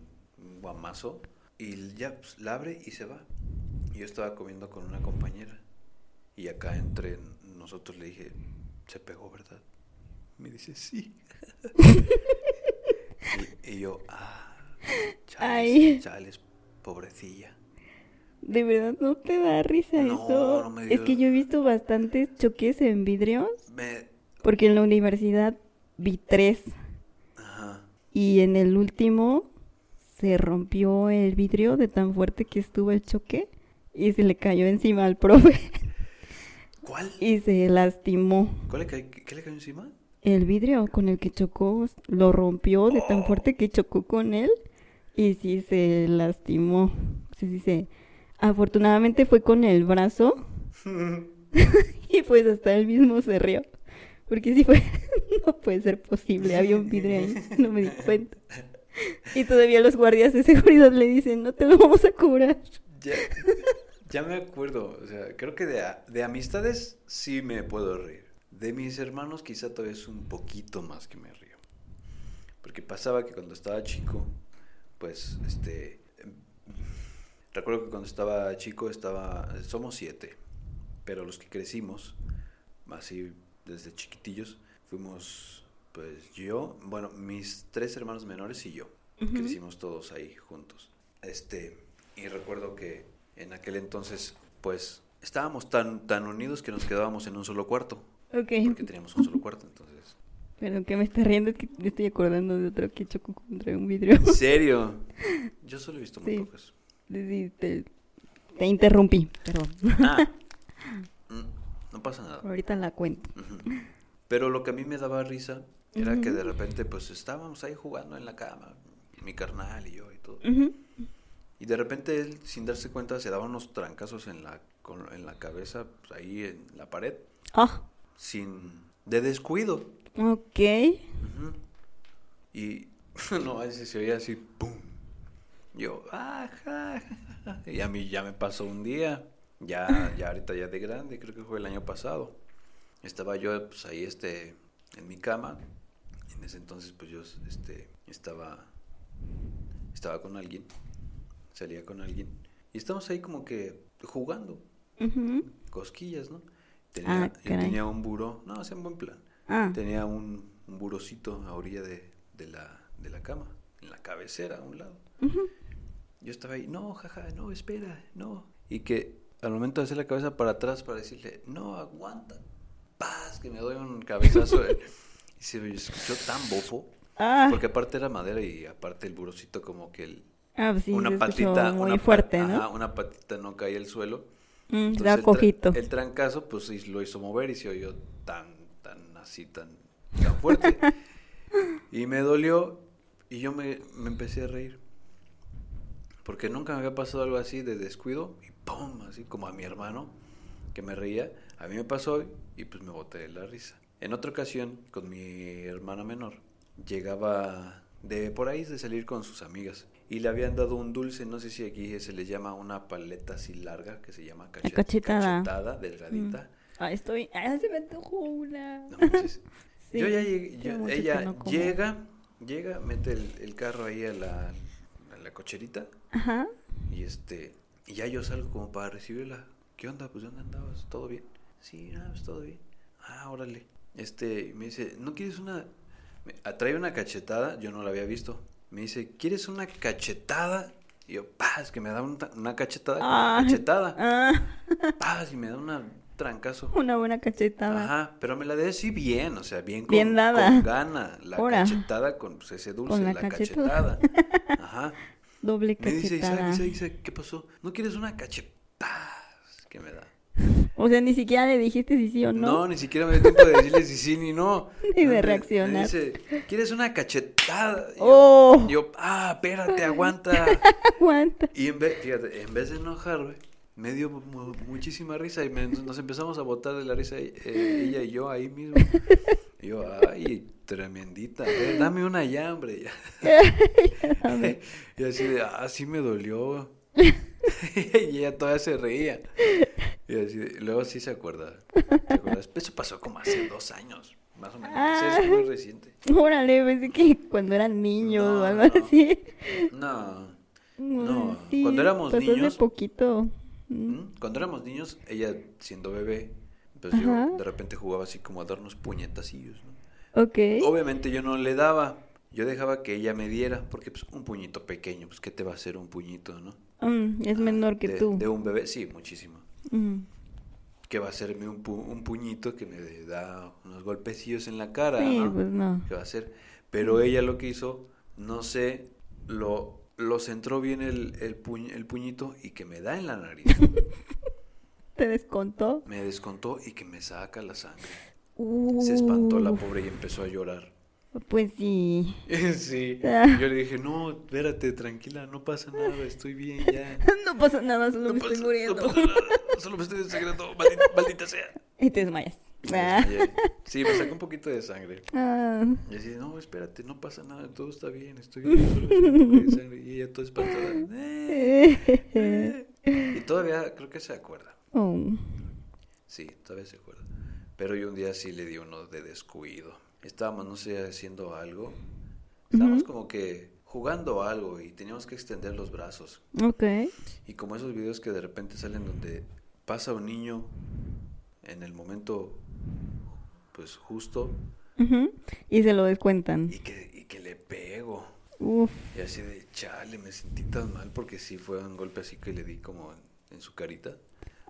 guamazo. Y ya pues, la abre y se va. Yo estaba comiendo con una compañera. Y acá entre nosotros le dije, se pegó, ¿verdad? Me dice, sí. *laughs* y, yo, ah, chales, chales, pobrecilla. ¿De verdad no te da risa eso? No me Es que yo he visto bastantes choques en vidrios. Porque en la universidad vi tres. Ajá. Y en el último se rompió el vidrio de tan fuerte que estuvo el choque y se le cayó encima al profe. *laughs* ¿Cuál? Y se lastimó. ¿Cuál le ¿Qué le cayó encima? El vidrio con el que chocó lo rompió de tan fuerte que chocó con él y sí se lastimó. Sí, sí, sí. Afortunadamente fue con el brazo *laughs* *laughs* y pues hasta él mismo se rió. Porque sí fue, *laughs* no puede ser posible, había un vidrio ahí, *laughs* no me di cuenta. Y todavía los guardias de seguridad le dicen, no te lo vamos a cobrar. Ya me acuerdo, o sea, creo que de, de amistades sí me puedo reír. De mis hermanos quizá todavía es un poquito más que me río. Porque pasaba que cuando estaba chico, pues, este, Recuerdo que cuando estaba chico estaba, somos siete, pero los que crecimos, así desde chiquitillos, fuimos pues yo, bueno, mis tres hermanos menores y yo. Crecimos todos ahí juntos. Este, y recuerdo que en aquel entonces, pues, estábamos tan, tan unidos que nos quedábamos en un solo cuarto. Ok. Porque teníamos un solo cuarto, entonces. Pero que me está riendo es que me estoy acordando de otro que chocó contra un vidrio. ¿En serio? Yo solo he visto muy Sí. pocas. Sí, te, te interrumpí, pero Ah, *laughs* mm, no pasa nada. ahorita la cuento. Ujú. Pero lo que a mí me daba risa era que de repente pues estábamos ahí jugando en la cama, mi carnal y yo y todo. Y de repente él, sin darse cuenta, se daba unos trancazos en la, con- en la cabeza, pues, ahí en la pared, Ah, sin... de descuido. ok. Y *laughs* no, a veces se oía así, ¡pum! Yo, ¡ah, ja, ja, ja". Y a mí ya me pasó un día, ya, ya ahorita ya de grande, creo que fue el año pasado. Estaba yo, pues ahí, este, en mi cama. En ese entonces, pues yo, este, estaba, estaba con alguien, salía con alguien. Y estamos ahí como que jugando, cosquillas, ¿no? Tenía, Ah, yo tenía un buró, no, hacía un buen plan. Ah, Tenía un, un burocito a orilla de, de la, de la cama, en la cabecera a un lado. Yo estaba ahí, no, jaja, no, espera, no. Y que al momento de hacer la cabeza para atrás para decirle, no, aguanta, paz, que me doy un cabezazo. eh, *laughs* y se me escuchó tan bofo, ah, porque aparte era madera y aparte el burocito como que el- ah, pues sí, una patita, muy una fuerte, ¿no? ajá, una patita no caía al suelo. Mm, Entonces, da el tra- cojito. El, trancazo, pues lo hizo mover y se oyó tan, tan así, tan, tan fuerte. *laughs* y me dolió y yo me, me empecé a reír. Porque nunca me había pasado algo así de descuido y ¡pum! Así como a mi hermano que me reía. A mí me pasó y pues me boté de la risa. En otra ocasión, con mi hermana menor, llegaba de por ahí de salir con sus amigas y le habían dado un dulce, no sé si aquí se le llama una paleta así larga que se llama cachet- cachetada. cachetada, delgadita. Ah, estoy. Ah, se me antojó una. No. *laughs* Sí, yo ya llegué, ella no llega, llega, mete el, el carro ahí a la, a la cocherita Ajá. y este y ya yo salgo como para recibirla. ¿Qué onda? Pues ¿dónde andabas? ¿Todo bien? Sí, nada, pues todo bien. Ah, órale. Este, me dice, ¿no quieres una me atrae una cachetada? Yo no la había visto. Me dice, ¿quieres una cachetada? Y yo, paz, que me da una cachetada Ay. cachetada. *laughs* Ah, Paz, y me da una trancazo. una buena cachetada. Ajá, pero me la dé así bien, o sea, bien con, Bien dada. con gana. La Ora. cachetada con pues, ese dulce, Con la la, cachetada. cachetada. *laughs* Ajá. Doble Me dice, Isaac, cachetada. Isaac, ¿qué pasó? ¿No quieres una cachetada? que me da? O sea, ni siquiera le dijiste si sí o No, no. ni siquiera me dio tiempo de decirle si sí ni no. *laughs* Ni de me reaccionar. dice, ¿quieres una cachetada? Y yo- ¡Oh! yo, ah, espérate, aguanta. *laughs* Aguanta. Y en vez, fíjate, en vez de enojarme, me dio mu- muchísima risa y me- nos empezamos a botar de la risa eh, ella y yo ahí mismo. *laughs* Y yo, ay, tremendita, ver, dame una ya, hombre. *laughs* *laughs* y así de, ah, sí me dolió. *laughs* y ella todavía se reía. Y así de- luego sí se acuerda. ¿Te acuerdas? Eso pasó como hace dos años, más o menos. Ah. Es muy reciente. Órale, pensé que cuando eran niños No, o algo no. así. No. No, cuando éramos pasó niños- hace poquito. Mm. ¿Mm? Cuando éramos niños, ella siendo bebé, pues Ajá. yo de repente jugaba así como a darnos puñetacillos, ¿no? Ok. Obviamente yo no le daba, yo dejaba que ella me diera, porque pues un puñito pequeño, pues ¿qué te va a hacer un puñito, no? Mm, es Ah, menor que de- tú. De un bebé, sí, muchísimo. Mm. ¿Qué va a hacerme un, pu- un puñito que me da unos golpecillos en la cara, Sí, ¿no? pues no. ¿Qué va a hacer? Pero ella lo que hizo, no sé, lo, lo centró bien el, el, puñ- el puñito y que me da en la nariz. *laughs* ¿Te descontó? me descontó y que me saca la sangre. Uh, Se espantó la pobre y empezó a llorar. Pues sí. *laughs* Sí. Ah. Yo le dije, no, espérate, tranquila, no pasa nada, estoy bien ya. *laughs* no pasa nada, solo No me pasa, estoy muriendo. no pasa nada, solo me estoy desangrando, maldita, maldita sea. y te desmayas. Ah. Sí, me sacó un poquito de sangre. Ah. Y así, no, espérate, no pasa nada, todo está bien, estoy bien, de sangre. Y ella toda espantada. "Eh, eh". *laughs* Y todavía creo que se acuerda. Oh. Sí, todavía se acuerda. Pero yo un día sí le di uno de descuido. Estábamos, no sé, haciendo algo. Estábamos como que jugando algo y teníamos que extender los brazos. Ok. Y como esos videos que de repente salen donde pasa un niño en el momento pues justo Ujú. Y se lo descuentan. y que, y que le pego. Uf. Y así de chale, me sentí tan mal porque sí fue un golpe así que le di como en, en su carita.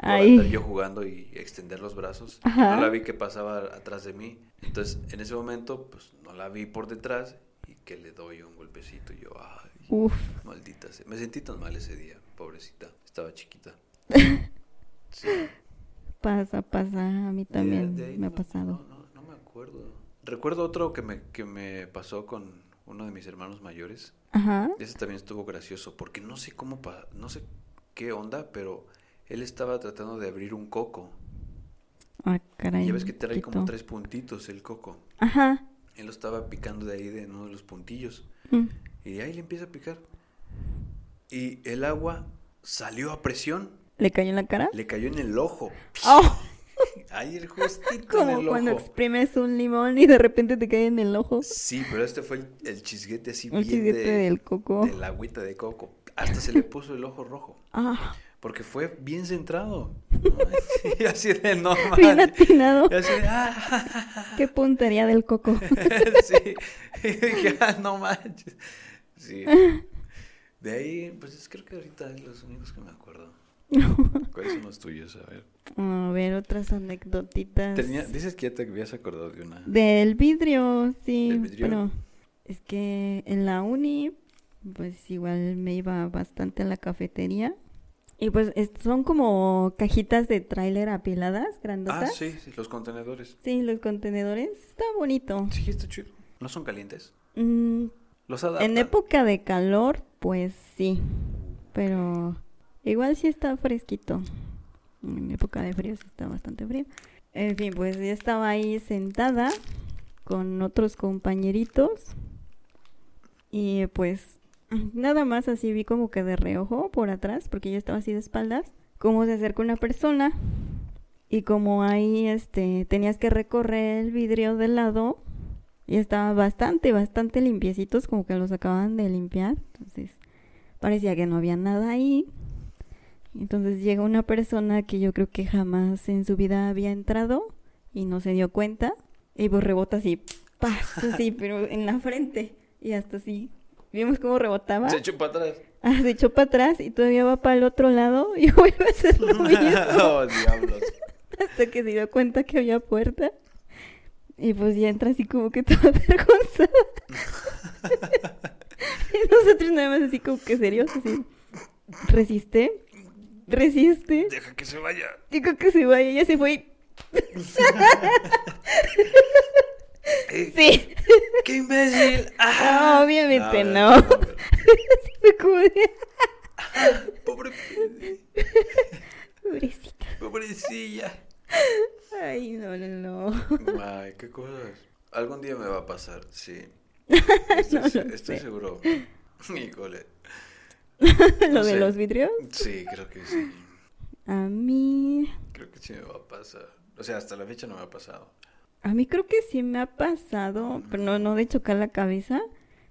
Ay. estar yo jugando y extender los brazos. Ajá. No la vi que pasaba atrás de mí. Entonces, en ese momento, pues no la vi por detrás y que le doy un golpecito. Y yo, ay, Uf. maldita sea. Me sentí tan mal ese día, pobrecita. Estaba chiquita. *laughs* Sí. Pasa, pasa. A mí De- también de ahí me ha no pasado. No, no, no me acuerdo. Recuerdo otro que me, que me pasó con uno de mis hermanos mayores. Ajá. Ese también estuvo gracioso porque no sé cómo, pa- no sé qué onda, pero él estaba tratando de abrir un coco. Ah, caray. Y ya ves que trae como tres puntitos el coco. Ajá. Él lo estaba picando de ahí de uno de los puntillos. Mm. Y de ahí le empieza a picar. Y el agua salió a presión. ¿Le cayó en la cara? Le cayó en el ojo. Oh, *laughs* Ahí el justito en como el cuando ojo. exprimes un limón y de repente te cae en el ojo. Sí, pero este fue el, el chisguete así Un bien chisguete de, del coco. del agüita de coco. Hasta se le puso el ojo rojo. Ah, Porque fue bien centrado. *laughs* y así de no bien atinado. Y así de, ah, Qué puntería del coco. *laughs* sí. *laughs* Y dije, ah, no manches. Sí. De ahí, pues es- creo que ahorita es los únicos que me acuerdo. ¿Cuáles son los tuyos? A ver. A ver, otras anecdotitas. Tenía- dices que ya te habías acordado de una. Del vidrio, sí. ¿Del vidrio? Pero es que en la uni, pues igual me iba bastante a la cafetería. Y pues es- son como cajitas de tráiler apiladas, Ah, grandotas. sí, sí, los contenedores. Sí, los contenedores. Está bonito. Sí, está chido. ¿No son calientes? Mm, Los adaptan. en época de calor, pues sí. Pero igual sí está fresquito. En época de frío sí está bastante frío. En fin, pues yo estaba ahí sentada con otros compañeritos. Y pues *laughs* nada más así vi como que de reojo por atrás, porque yo estaba así de espaldas, como se acerca una persona. Y como ahí este tenías que recorrer el vidrio del lado, y estaba bastante, bastante limpiecitos, como que los acaban de limpiar. Entonces, parecía que no había nada ahí. Entonces llega una persona que yo creo que jamás en su vida había entrado y no se dio cuenta. Y pues rebota así, ¡paz! así, pero en la frente. Y hasta así, vimos cómo rebotaba. Se echó para atrás. Ah, se echó para atrás y todavía va para el otro lado *laughs* y vuelve a hacer lo *laughs* mismo oh, diablos. *laughs* hasta que se dio cuenta que había puerta. Y pues ya entra así como que toda avergonzada. y nosotros nada más así como que serios, así. Resiste, resiste. Deja que se vaya. Digo que se vaya, ya se fue. Eh, Sí, ¡Qué imbécil! *laughs* ¡Ah! obviamente no. fue como de, Pobre. pobrecita. Pobrecilla. Ay, no, no, no. Ay, qué cosas. Algún día me va a pasar, sí. *laughs* No Estoy, lo estoy sé. seguro. *laughs* Híjole. Lo No de los vidrios. Sí, creo que sí. A mí. Creo que sí me va a pasar. O sea, hasta la fecha no me ha pasado. A mí creo que sí me ha pasado, pero no, no de chocar la cabeza,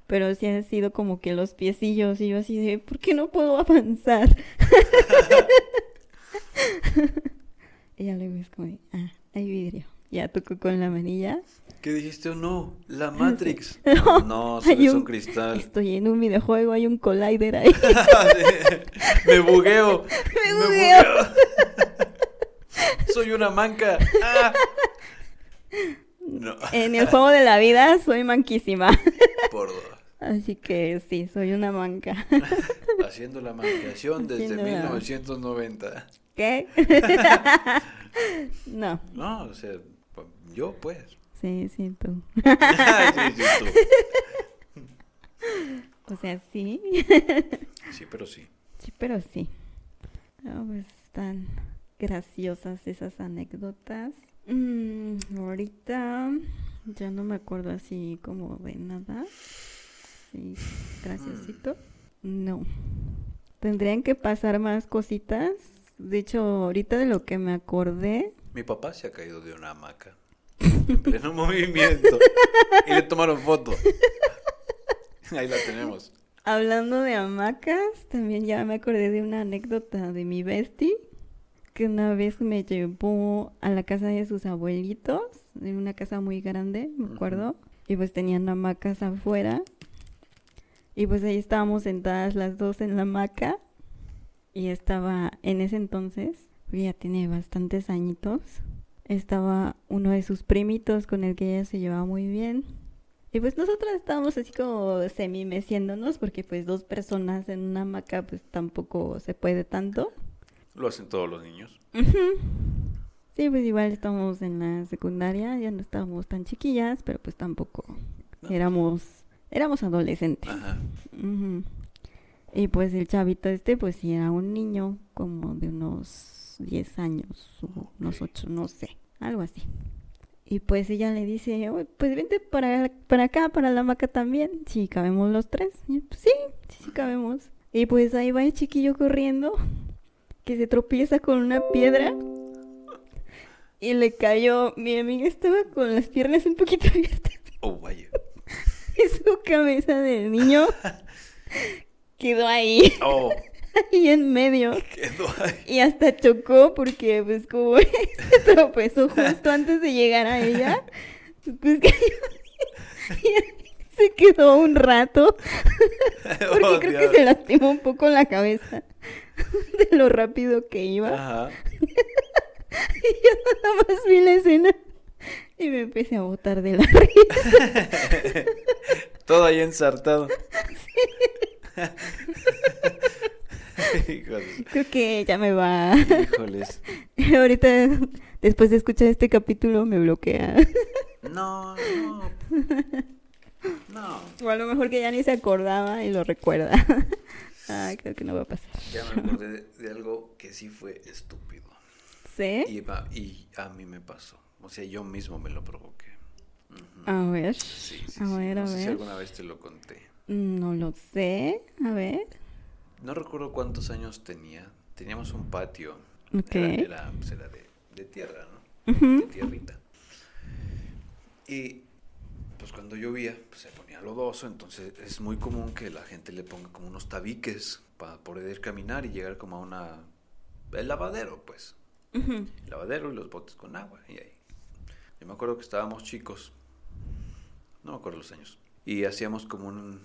pero sí ha sido como que los piecillos y yo así de, ¿por qué no puedo avanzar? *laughs* y ya luego es como de, ah, hay vidrio. Ya tocó con la manilla. ¿Qué dijiste o no? La *laughs* Matrix. *laughs* No, No, solo es un- un cristal. Estoy en un videojuego, hay un collider ahí. me bugueo. Me bugueo. Soy una manca. Ah. No, en el juego de la vida soy manquísima. por dos. Así que sí, soy una manca. *laughs* Haciendo la mancación desde Haciendo la- 1990. ¿Qué? *laughs* no, No, o sea, yo pues. sí, sí, tú. *laughs* sí, sí, tú. O sea, sí. Sí, pero sí. Sí, pero sí. Pues están graciosas esas anécdotas. Mm, ahorita ya no me acuerdo así como de nada. Sí, graciosito. No. Tendrían que pasar más cositas. De hecho, ahorita de lo que me acordé. Mi papá se ha caído de una hamaca. En pleno *laughs* movimiento. Y le tomaron foto. Ahí la tenemos. Hablando de hamacas, también ya me acordé de una anécdota de mi bestie, que una vez me llevó a la casa de sus abuelitos, en una casa muy grande, me acuerdo, y pues tenían hamacas afuera, y pues ahí estábamos sentadas las dos en la hamaca, y estaba en ese entonces, ya tiene bastantes añitos, estaba uno de sus primitos con el que ella se llevaba muy bien. Y pues nosotras estábamos así como semi meciéndonos porque pues dos personas en una hamaca pues tampoco se puede tanto. Lo hacen todos los niños. Sí, pues igual estamos en la secundaria, ya no estábamos tan chiquillas, pero pues tampoco éramos éramos adolescentes. Ajá. Y pues el chavito este pues sí era un niño como de unos 10 años, o unos Ok. 8, no sé, algo así. Y pues ella le dice, "Oye, pues vente para, para acá, para la hamaca también. Sí, cabemos los tres. Y yo, pues sí, sí, sí cabemos. Y pues ahí va el chiquillo corriendo, que se tropieza con una piedra. Y le cayó, mi amiga estaba con las piernas un poquito *laughs* abiertas Oh, vaya. y su cabeza del niño *laughs* quedó ahí, Oh, *laughs* ahí en medio. quedó ahí. Y hasta chocó porque pues como se tropezó justo antes de llegar a ella, pues cayó y se quedó un rato porque Oh, creo Dios. que se lastimó un poco la cabeza *laughs* de lo rápido que iba. Ajá. *laughs* Y yo nada más vi la escena y me empecé a botar de la *laughs* risa. Todo ahí ensartado. Híjoles. Creo que ya me va. Híjoles. Ahorita, después de escuchar este capítulo, me bloquea. No, no. No. O a lo mejor que ya ni se acordaba y lo recuerda. Ay, creo que no va a pasar. Ya me acordé de, de algo que sí fue estúpido. ¿Sí? Y, va- y a mí me pasó. O sea, yo mismo me lo provoqué. Ujú. A ver. Sí, sí, a sí. ver, no a sé si alguna vez te lo conté. No lo sé. A ver. No recuerdo cuántos años tenía. Teníamos un patio. Ok. Era, era, pues, era de, de tierra, ¿no? De tierrita. Y pues cuando llovía, pues se ponía lodoso. Entonces es muy común que la gente le ponga como unos tabiques para poder caminar y llegar como a una... El lavadero, pues. Ujú. El lavadero y los botes con agua. Y ahí. Yo me acuerdo que estábamos chicos. No me acuerdo los años. Y hacíamos como un,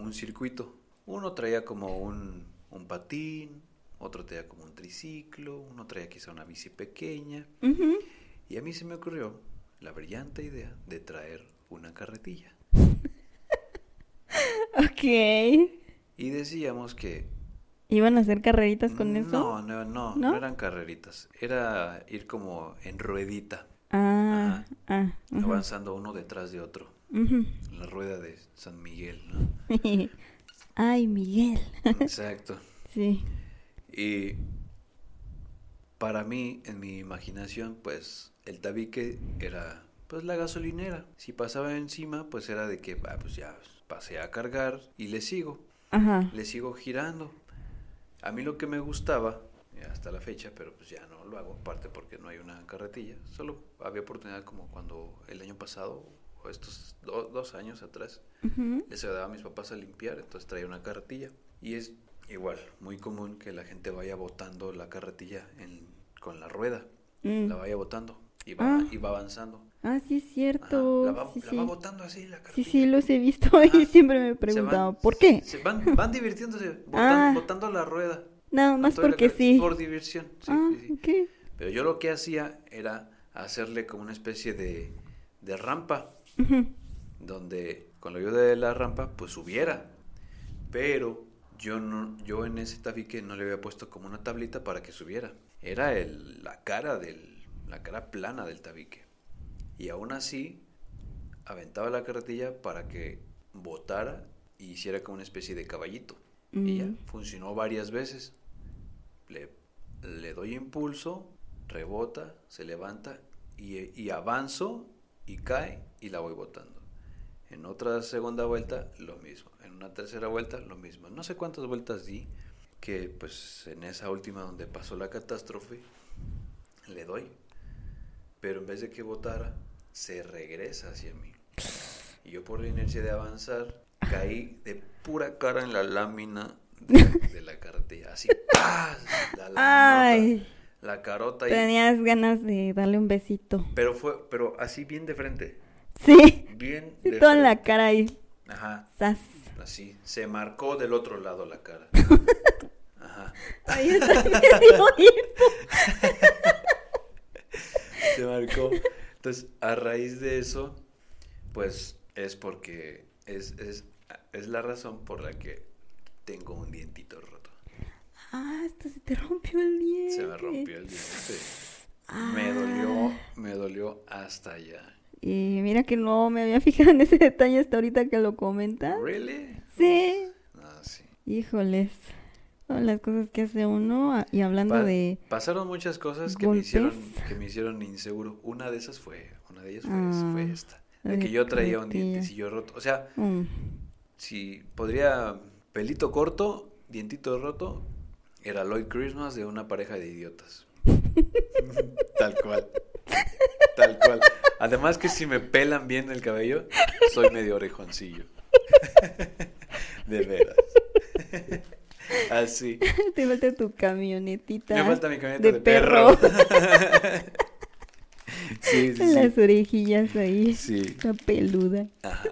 un circuito. Uno traía como un, un patín, otro traía como un triciclo, uno traía quizá una bici pequeña. Ujú. Y a mí se me ocurrió la brillante idea de traer una carretilla. Ok. Y decíamos que... ¿Iban a hacer carreritas con eso? No, no, no, ¿No? eran carreritas. Era ir como en ruedita, Ah, ah. ujú. avanzando uno detrás de otro. La rueda de San Miguel, ¿no? *laughs* Ay, Miguel. Exacto. *laughs* Sí. Y para mí, en mi imaginación, pues el tabique era pues la gasolinera. Si pasaba encima, pues era de que, ah, pues ya pasé a cargar y le sigo, Ajá. le sigo girando. A mí lo que me gustaba, y hasta la fecha, pero pues ya no lo hago, aparte porque no hay una carretilla. Solo había oportunidad como cuando el año pasado, o estos do- dos años atrás, Ujú. les ayudaba a mis papás a limpiar, entonces traía una carretilla. Y es igual, muy común que la gente vaya botando la carretilla en- con la rueda, Mm. la vaya botando y va, Ah. y va avanzando. Ah, sí, es Ajá, cierto. La, va, sí, la sí. va botando así la Sí, carretilla. sí, los he visto Ajá. *laughs* y siempre me he van- preguntado, ¿por qué? Se van, van *laughs* divirtiéndose, botando, Ah. botando la rueda. Nada con más la porque car- sí. Por diversión, sí, ah, sí, sí. Pero yo lo que hacía era hacerle como una especie de, de rampa. Donde con la ayuda de la rampa pues subiera. Pero yo no yo en ese tabique no le había puesto como una tablita para que subiera. Era el, la cara del la cara plana del tabique. Y aún así aventaba la carretilla para que botara y hiciera como una especie de caballito. Y ya Mm. funcionó varias veces. Le, le doy impulso, rebota, se levanta y, y avanzo y cae y la voy botando. En otra segunda vuelta, lo mismo. En una tercera vuelta, lo mismo. No sé cuántas vueltas di, que pues en esa última donde pasó la catástrofe, le doy. Pero en vez de que botara, se regresa hacia mí. Y yo por la inercia de avanzar, caí de pura cara en la lámina de, de la carretilla. Así, ¡paz! La, la, Ay, la carota ahí. tenías ganas de darle un besito. Pero fue, pero así bien de frente. Sí, Bien sí, de toda en la frente. cara ahí. Ajá, Sas. así. Se marcó del otro lado la cara. *laughs* Ajá. Ay, está medio hipo. *laughs* *laughs* Se marcó. Entonces, a raíz de eso, pues es porque es, es, es la razón por la que tengo un dientito roto. Ah, esto se te rompió el diente. Se me rompió el diente. Ah. Me dolió, me dolió hasta allá. Y mira que no me había *laughs* fijado en ese detalle hasta ahorita que lo comentas. ¿Really? Sí. Ah, sí. Híjoles. Las cosas que hace uno. ah, Y hablando Pa- de. Pasaron muchas cosas que me hicieron, que me hicieron inseguro. Una de esas fue, una de ellas fue, Ah, fue esta. la De que yo traía un dientecillo roto. O sea, mm, si podría pelito corto, dientito roto, era Lloyd Christmas de una pareja de idiotas. *laughs* Tal cual. Tal cual. Además que si me pelan bien el cabello, soy medio orejoncillo. *laughs* De veras. Así. *laughs* Te falta tu camionetita. Me falta mi camioneta de de, perro. perro. *laughs* sí, sí, Las sí. orejillas ahí. Sí. La peluda. Ajá.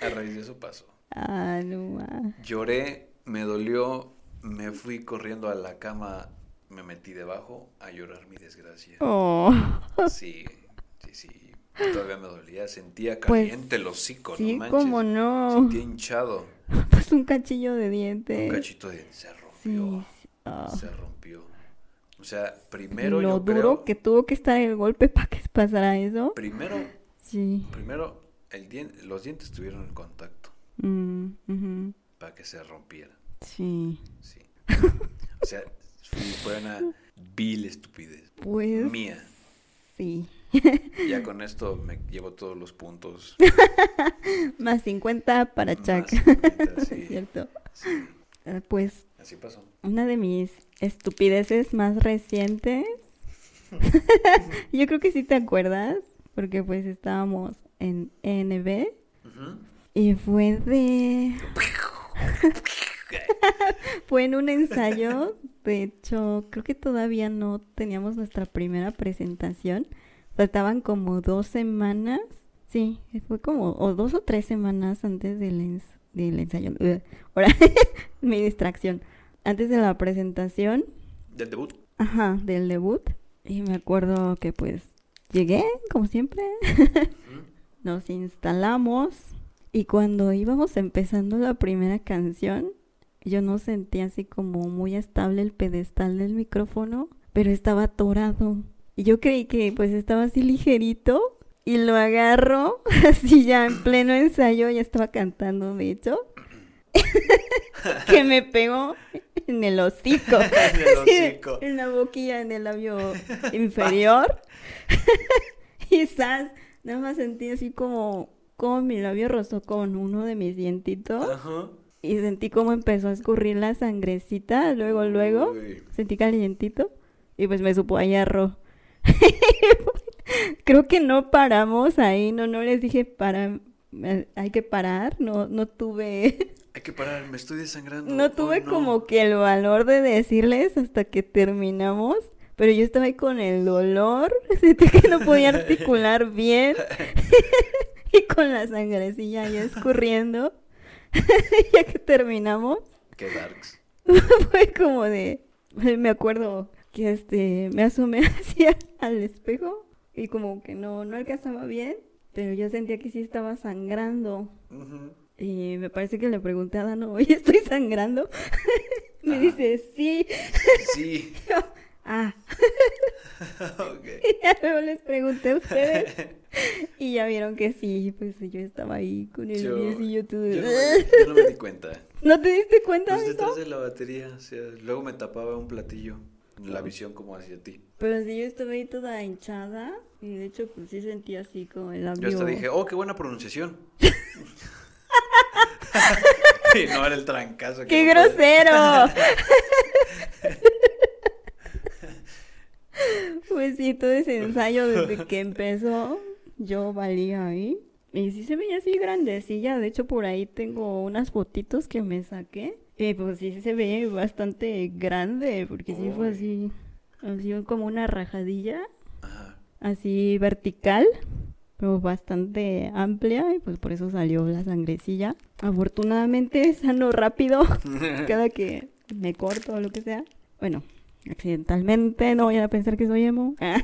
A raíz de eso pasó. Ah, no ma. Lloré, me dolió, me fui corriendo a la cama, me metí debajo a llorar mi desgracia. Oh. Sí, sí, sí. Todavía me dolía, sentía Pues, caliente el hocico, Sí, no manches. cómo no. Sentía hinchado. *laughs* Pues un cachillo de diente. Un cachito de se Sí. rompió. sí. Ah. Se rompió. O sea, primero Lo yo duro creo, que tuvo que estar el golpe para que pasara eso. primero, Sí. primero el dien- los dientes tuvieron el contacto Mm, ujú. para que se rompiera. Sí. Sí. O sea, fue una vil estupidez Pues mía. sí. *laughs* Ya con esto me llevo todos los puntos. *laughs* Más 50 para Chuck. 50, *laughs* sí. Es cierto. Sí, Ah, Pues así pasó. una de mis estupideces más recientes. Yo creo que sí te acuerdas, porque pues estábamos en NB Ujú. y fue de fue en un ensayo, de hecho, creo que todavía no teníamos nuestra primera presentación. Faltaban como dos semanas, sí, fue como, o dos o tres semanas antes del, ens- del ensayo. Ugh, Ahora, *laughs* mi distracción. Antes de la presentación, Del debut. ajá, del debut. Y me acuerdo que pues llegué, como siempre, nos instalamos y cuando íbamos empezando la primera canción, yo no sentía así como muy estable el pedestal del micrófono, pero estaba atorado. Y yo creí que pues estaba así ligerito y lo agarro *laughs* así ya en pleno ensayo, ya estaba cantando de hecho, *laughs* que me pegó en el hocico. *laughs* En el hocico. en la boquilla, en el labio inferior. y ¡zas! nada más sentí así como, como mi labio rozó con uno de mis dientitos. Ajá. Y sentí como empezó a escurrir la sangrecita. Luego, luego, Uy. sentí calientito. Y pues me supo a hierro. *laughs* Creo que no paramos ahí. No, no les dije para. eh, Hay que parar. No, no tuve. *laughs* Hay que parar, me estoy desangrando. No Oh, tuve no. como que el valor de decirles hasta que terminamos, pero yo estaba ahí con el dolor, *laughs* sentí que no podía articular bien y con la sangrecilla ahí escurriendo. ya que terminamos, Qué darks. fue como de, me acuerdo que este, me asomé *laughs* hacia al espejo y como que no, no alcanzaba bien, pero yo sentía que sí estaba sangrando. Y me parece que le pregunté a Dano, oye, ¿estoy sangrando? *laughs* me Ajá. dice, sí. *laughs* Sí. Yo, ah. ok. Y ya luego les pregunté a ustedes. y ya vieron que sí, pues yo estaba ahí con el Yo, piecillo todo. yo no, yo no me di cuenta. ¿No te diste cuenta Pues de detrás eso? de la batería, o sea, luego me tapaba un platillo, la visión como hacia ti. Pero sí, yo estaba ahí toda hinchada. Y de hecho, pues sí sentí así como el labio. Yo hasta dije, oh, qué buena pronunciación. *laughs* *laughs* y no era el trancazo. que ¡Qué no grosero! *laughs* pues sí, todo ese ensayo desde que empezó, yo valía ahí. Y sí se veía así grandecilla. De hecho, por ahí tengo unas fotitos que me saqué. Y pues sí se ve bastante grande, porque sí fue así, así como una rajadilla, Ajá. así vertical, pero bastante amplia, y pues por eso salió la sangrecilla. Afortunadamente sano rápido, *laughs* cada que me corto o lo que sea. Bueno, accidentalmente, no vayan a pensar que soy emo. Ah,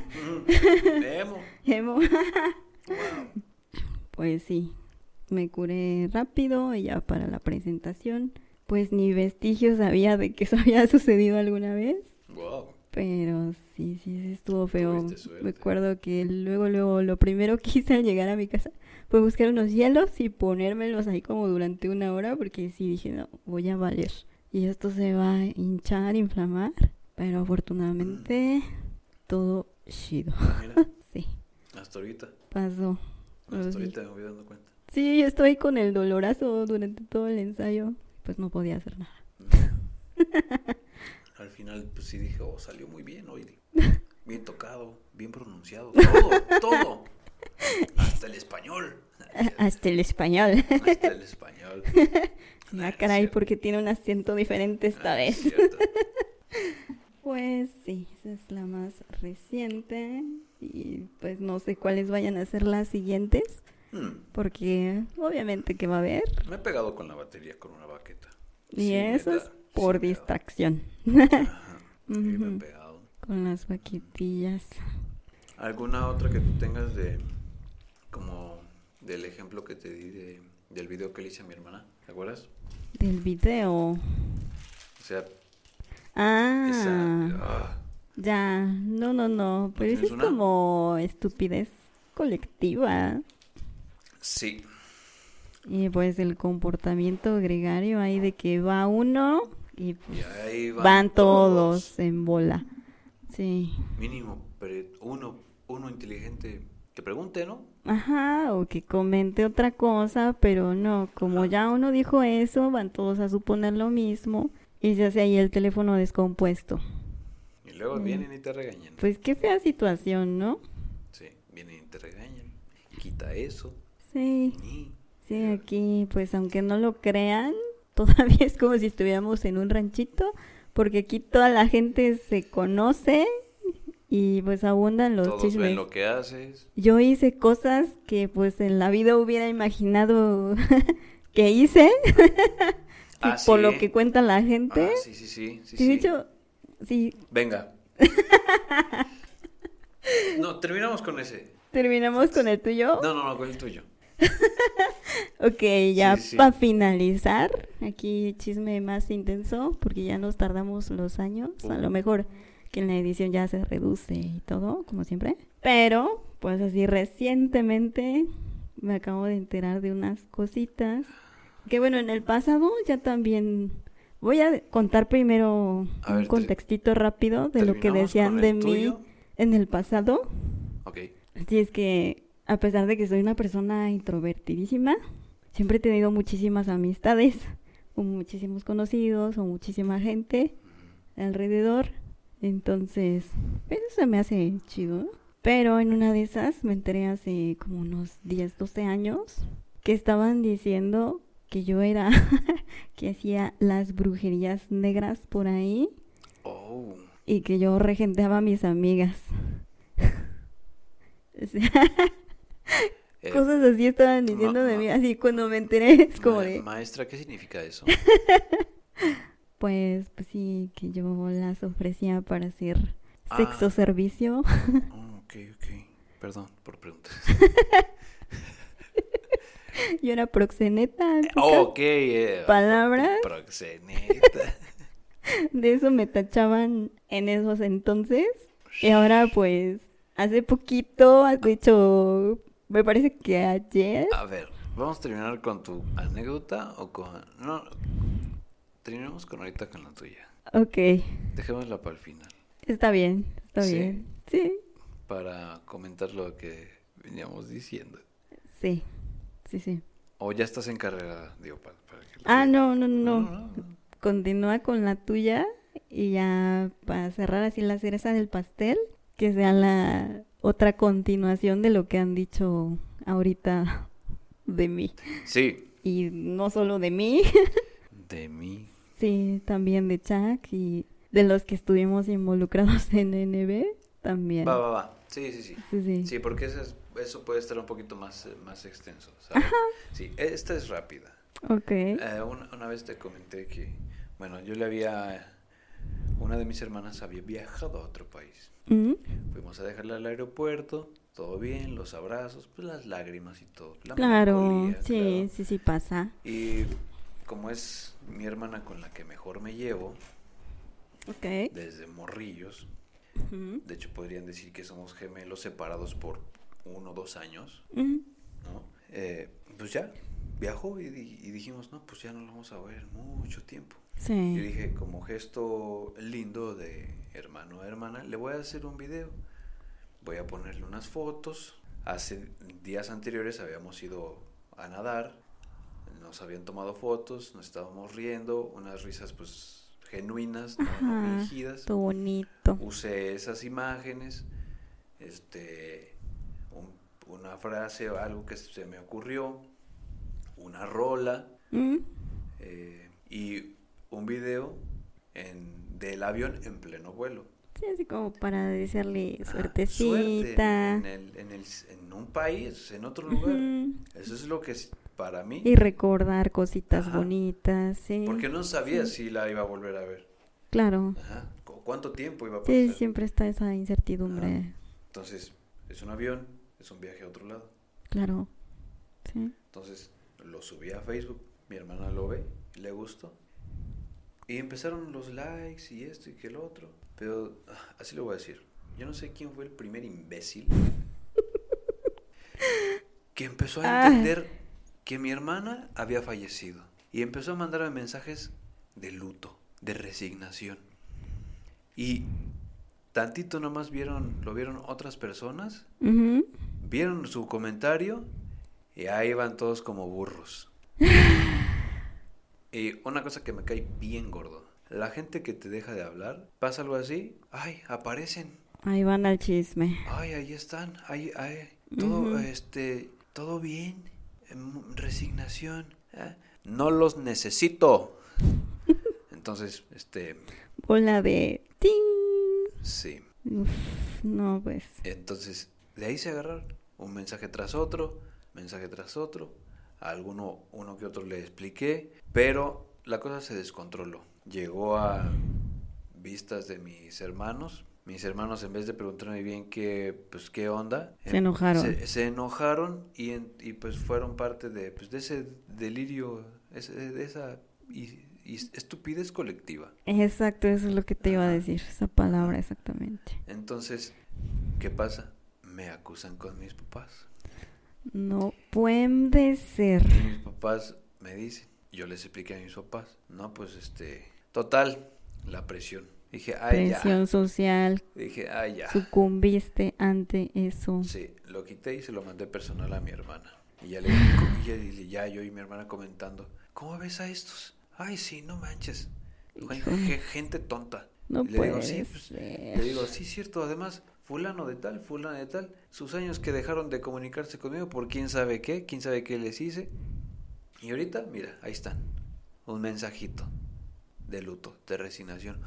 Emo. *laughs* emo. Wow. Pues sí, me curé rápido y ya para la presentación, pues ni vestigios había de que eso *laughs* había sucedido alguna vez. Wow. Pero sí, sí, sí estuvo feo. Acuerdo que luego, luego, lo primero que *laughs* hice al llegar a mi casa fue buscar unos hielos y ponérmelos ahí como durante una hora porque sí dije, no, voy a valer. Y esto se va a hinchar, inflamar. Pero afortunadamente, todo chido. Mira, *laughs* Sí, hasta ahorita. pasó. Hasta Sí. ahorita me voy dando cuenta. Sí, yo estoy con el dolorazo durante todo el ensayo. Pues no podía hacer nada. *laughs* Al final, pues sí dije, oh, salió muy bien hoy. *laughs* Bien tocado, bien pronunciado. Todo, todo. Hasta el español. Hasta el español. Hasta el español. *laughs* Ah, caray, porque tiene un acento diferente esta Ah, vez. cierto. Pues sí, esa es la más reciente. Y pues no sé cuáles vayan a ser las siguientes. Hmm, Porque obviamente que va a haber. Me he pegado con la batería con una baqueta. Y Sí, eso es por sí distracción. Ajá, me he pegado. *laughs* Con las vaquetillas. ¿Alguna otra que tú tengas de, como, del ejemplo que te di de, del video que le hice a mi hermana? ¿Te acuerdas? Del video. O sea, Ah. esa... ah, Ya, no, no, no, pero eso es una? como estupidez colectiva. Sí. Y pues el comportamiento gregario ahí de que va uno y pues Y ahí van, van, todos. en bola. Sí. Mínimo, pero uno, uno inteligente que pregunte, ¿no? Ajá, o que comente otra cosa, pero no, como ya uno dijo eso, van todos a suponer lo mismo y se hace ahí el teléfono descompuesto. Y luego Mm. vienen y te regañan. Pues qué fea situación, ¿no? Sí, vienen y te regañan. Quita eso. Sí. Sí, aquí, pues aunque no lo crean, *laughs* todavía es como si estuviéramos en un ranchito, porque aquí toda la gente se conoce y pues abundan los Todos chismes. ven lo que haces. Yo hice cosas que pues en la vida hubiera imaginado *laughs* que hice, *laughs* Ah, por lo que cuenta la gente. Ah, sí, sí, sí. sí, Sí, de hecho, sí, Venga. no, terminamos con ese. terminamos con el tuyo. No, no, no, con el tuyo. *laughs* Ok, ya Sí, sí. para finalizar, aquí chisme más intenso, porque ya nos tardamos los años, a lo mejor que en la edición ya se reduce y todo, como siempre. Pero, pues así recientemente me acabo de enterar de unas cositas, que bueno, en el pasado ya también... Voy a contar primero A un ver, contextito rápido de lo que ¿Terminamos decían de el mí tuyo? en el pasado. Ok. Sí, es que a pesar de que soy una persona introvertidísima, siempre he tenido muchísimas amistades, o muchísimos conocidos, o muchísima gente alrededor. Entonces, eso se me hace chido. Pero en una de esas me enteré hace como unos 10, 12 años que estaban diciendo que yo era *laughs* que hacía las brujerías negras por ahí Oh. y que yo regenteaba a mis amigas. *laughs* Eh, Cosas así estaban diciendo de mí, así cuando me enteré es como de, Maestra, ¿qué significa eso? *laughs* pues, pues sí, que yo las ofrecía para hacer Ah. sexo servicio. Oh, ok, ok. Perdón por preguntar. *laughs* Yo era proxeneta. Oh, ok. eh, Palabras. Proxeneta. *laughs* de eso me tachaban en esos entonces. Y ahora pues, hace poquito, de hecho, me parece que ayer, A ver, ¿vamos a terminar con tu anécdota o con...? No, terminamos con ahorita con la tuya. ok, Dejémosla para el final. está bien, está Sí. bien. Sí, Para comentar lo que veníamos diciendo. sí, sí, sí. O ya estás en carrera, digo, para, para que... Ah, no, no. No, no, no. Continúa con la tuya y ya para cerrar así la cereza del pastel, que sea la otra continuación de lo que han dicho ahorita de mí. Sí. Y no solo de mí, *laughs* De mí. sí, también de Chuck y de los que estuvimos involucrados *laughs* en NB también. Va, va, va. Sí, sí, sí. Sí, sí. Sí, porque eso, es- eso puede estar un poquito más, eh, más extenso, ¿sabes? Sí, esta es rápida. Ok. Eh, una, una vez te comenté que, bueno, yo le había, una de mis hermanas había viajado a otro país. Mm, Fuimos a dejarla al aeropuerto, todo bien, los abrazos, pues las lágrimas y todo. la Claro, sí, claro. sí, sí pasa. Y como es mi hermana con la que mejor me llevo, Ok. desde morrillos, de hecho podrían decir que somos gemelos separados por uno o dos años, ¿no? Eh, pues ya, viajó y, y dijimos, no, pues ya no lo vamos a ver mucho tiempo. Sí. dije, como gesto lindo de hermano a hermana, le voy a hacer un video. Voy a ponerle unas fotos. Hace días anteriores habíamos ido a nadar. Nos habían tomado fotos, nos estábamos riendo, unas risas pues genuinas, no, fingidas. bonito. Usé esas imágenes, este, un- una frase o algo que se me ocurrió, una rola Mm, eh, y un video en, del avión en pleno vuelo. Sí, así como para desearle Ah, suertecita. suerte en, el- en el- en un país, en otro lugar. Ujú. Eso es lo que es para mí. Y recordar cositas Ajá. bonitas, sí. Porque no sabía si la iba a volver a ver. Claro. Ajá. cu- ¿Cuánto tiempo iba a pasar? Sí, siempre está esa incertidumbre. Ajá. Entonces, es un avión, es un viaje a otro lado. Claro. Sí. Entonces, lo subí a Facebook. Mi hermana lo ve, le gustó. Y empezaron los likes y esto y que el otro. Pero, ah, así lo voy a decir. Yo no sé quién fue el primer imbécil que empezó a Ah. entender que mi hermana había fallecido. Y empezó a mandarme mensajes de luto, de resignación. Y tantito nomás vieron, lo vieron otras personas, Ujú. vieron su comentario y ahí van todos como burros. *laughs* Y una cosa que me cae bien gordo. La gente que te deja de hablar, pasa algo así, ay, aparecen, Ahí van al chisme. ay, ahí están, ay, ay, todo, este, todo bien, em, resignación, ¿eh? no los necesito. *laughs* Entonces, este, Bola de... ¡Ting! sí, Uf, no, pues. Entonces, de ahí se agarraron. Un mensaje tras otro, mensaje tras otro. A alguno, uno que otro le expliqué, pero la cosa se descontroló. Llegó a vistas de mis hermanos. Mis hermanos, en vez de preguntarme bien qué, pues, qué onda, Se enojaron. Se, se enojaron y, y, pues fueron parte de, pues, de ese delirio, ese- de esa y- y estupidez colectiva. Exacto, eso es lo que te iba a decir. Esa palabra exactamente. Entonces, ¿qué pasa? Me acusan con mis papás. No puede ser. Mis papás me dicen, yo les expliqué a mis papás, no, pues este, total, la presión. Dije, ay, Presión social. ya. Dije, ay, ya. Sucumbiste ante eso. Sí, lo quité y se lo mandé personal a mi hermana. Y ya le y ya, yo y mi hermana comentando, ¿cómo ves a estos? Ay, sí, no manches. Gen- Híjole. gen- Gente tonta. No Y le puede digo, sí, pues. Le digo, sí, cierto, además, fulano de tal, fulano de tal, sus años que dejaron de comunicarse conmigo por quién sabe qué, quién sabe qué les hice. Y ahorita, mira, ahí están, un mensajito de luto, de resignación.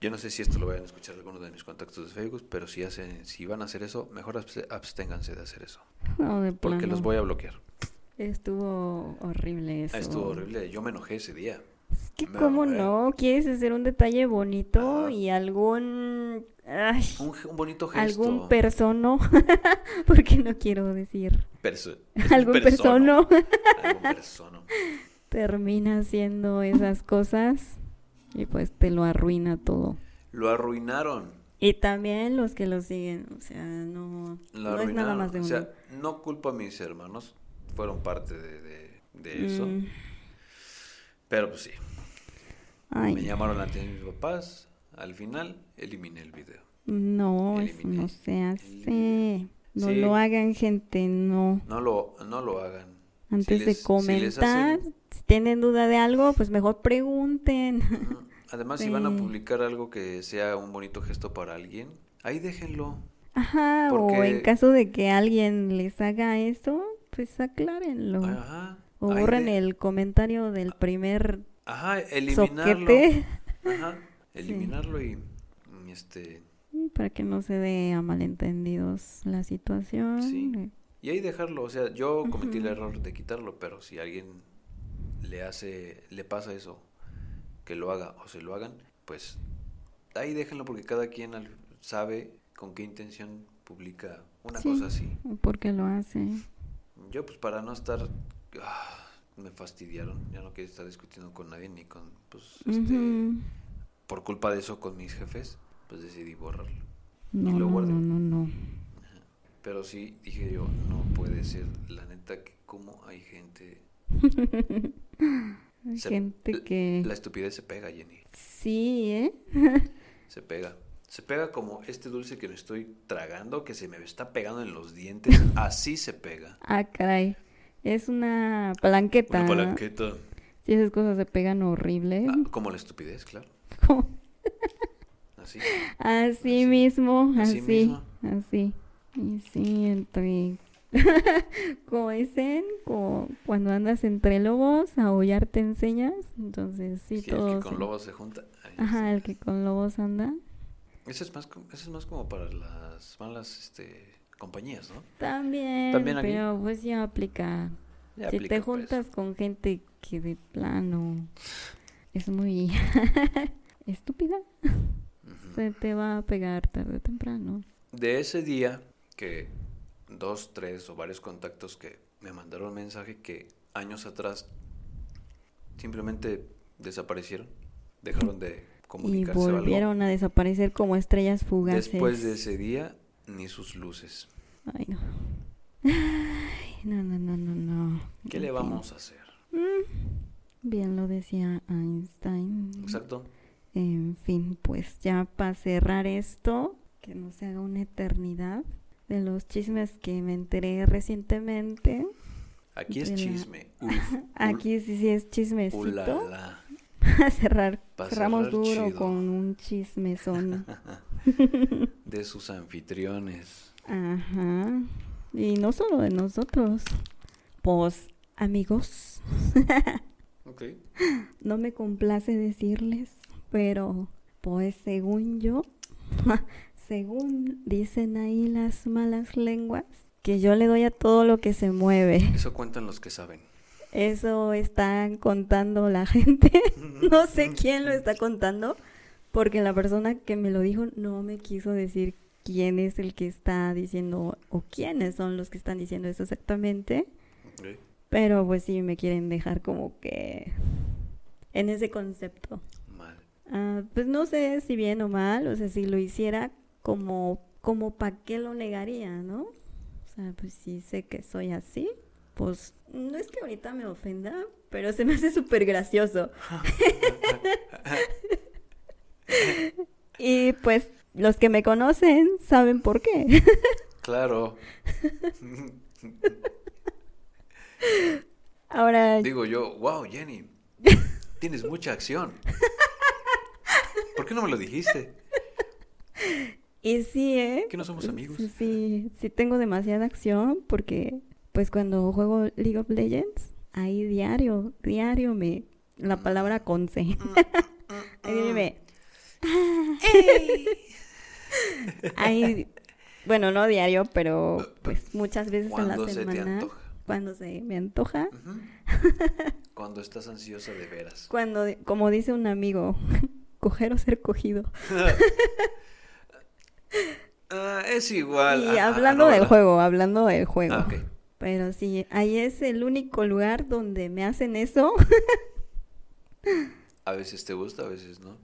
Yo no sé si esto lo vayan a escuchar algunos de mis contactos de Facebook, pero si hacen, si van a hacer eso, mejor abs- absténganse de hacer eso, No, de porque plano. los voy a bloquear. Estuvo horrible eso. Estuvo horrible, yo me enojé ese día. Es que cómo no, quieres hacer un detalle bonito y algún ay, Un, bonito gesto. algún persono, *laughs* porque no quiero decir Perso- algún persono. persono Algún *laughs* persono. termina haciendo esas cosas y pues te lo arruina todo. Lo arruinaron. Y también los que lo siguen, o sea, no, Lo no es nada más de O sea, no culpo a mis hermanos, fueron parte de, de- de eso. Mm, Pero pues sí, ay, me llamaron la atención mis papás. Al final, eliminé el video. no, eso no se hace. No Sí. lo hagan, gente, no. No lo, no lo hagan. Antes Si les- de si comentar, hacen- si tienen duda de algo, pues mejor pregunten. *laughs* Además, si van a publicar algo que sea un bonito gesto para alguien, ahí déjenlo. Ajá, o en caso de que alguien les haga eso, pues aclárenlo. Ajá. O borren de- el comentario del primer Ajá, eliminarlo. soquete Ajá, *laughs* eliminarlo y y, este para que no se dé a malentendidos la situación. Sí. y ahí dejarlo, o sea, yo cometí el error de quitarlo, pero si alguien le hace le pasa eso, que lo haga o se lo hagan, pues ahí déjenlo porque cada quien sabe con qué intención publica una Sí. cosa así. Porque lo hace. Yo pues para no estar ah, me fastidiaron, ya no quiero estar discutiendo con nadie ni con pues este por culpa de eso con mis jefes, pues decidí borrarlo. No, lo no, guardé. no, no, no. Pero sí dije yo, no puede ser, la neta que como hay gente *laughs* Hay Se- gente que... la estupidez se pega, Jenny, Sí, ¿eh? *laughs* se pega. Se pega como este dulce que me estoy tragando, que se me está pegando en los dientes, *laughs* así se pega. Ah, caray. Es una palanqueta. Una palanqueta. Si esas cosas se pegan horrible. Ah, como la estupidez, claro. *laughs* Así. Así Así. mismo, Así así, mismo. así. Y sí, entre... *laughs* como dicen, como cuando andas entre lobos, aullar te enseñas. Entonces, sí, Sí, el que con lobos se junta. ahí Ajá, el que con lobos anda. Eso es más, eso es más como para las malas este, compañías, ¿no? También, También aquí. pero pues ya aplica. Ya si aplica, te pues. juntas con gente que de plano es muy *laughs* estúpida, se te va a pegar tarde o temprano. De ese día que dos, tres o varios contactos que me mandaron mensaje que años atrás simplemente desaparecieron, dejaron de *laughs* Y comunicarse algo. volvieron a desaparecer como estrellas fugaces. Después de ese día, ni sus luces. Ay, no. Ay, no, no, no, no, no. ¿Qué le vamos a hacer? Bien lo decía Einstein. Exacto. En fin, pues ya para cerrar esto, que no se haga una eternidad de los chismes que me enteré recientemente. Aquí es la- chisme. Uf, *laughs* ul- Aquí sí, sí es chismecito. *laughs* A cerrar. Pa' Cerramos cerrar duro chido. con un chismezón. *laughs* De sus anfitriones. Ajá. Y no solo de nosotros. Pues, amigos, *laughs* Ok. no me complace decirles, pero pues según yo, *laughs* según dicen ahí las malas lenguas, que yo le doy a todo lo que se mueve. Eso cuentan los que saben. Eso están contando la *laughs* gente. no sé quién lo está contando, porque la persona que me lo dijo no me quiso decir quién es el que está diciendo o quiénes son los que están diciendo eso exactamente. Pero pues sí me quieren dejar como que en ese concepto. Mal. Ah, pues no sé si bien o mal, o sea, si lo hiciera como, como para qué lo negaría, ¿no? O sea, pues si sé que soy así, pues no es que ahorita me ofenda, pero se me hace súper gracioso. *laughs* *laughs* y pues los que me conocen saben por qué. *laughs* Claro. Ahora, Digo yo, wow, Jenny, tienes mucha acción. ¿Por qué no me lo dijiste? y sí, ¿eh? ¿Que no somos amigos? Sí, sí, tengo demasiada acción porque pues cuando juego League of Legends, ahí diario, diario me la palabra conce. *laughs* ahí diario ahí bueno, no diario, pero pues muchas veces a la Cuando se te semana antoja. cuando se me antoja. Cuando estás ansiosa de veras. cuando como dice un amigo, *laughs* coger o ser cogido. *laughs* Ah, es igual. Y Ah, ah, hablando no, del juego, hablando del juego. Pero sí, ahí es el único lugar donde me hacen eso. *laughs* A veces te gusta, a veces no.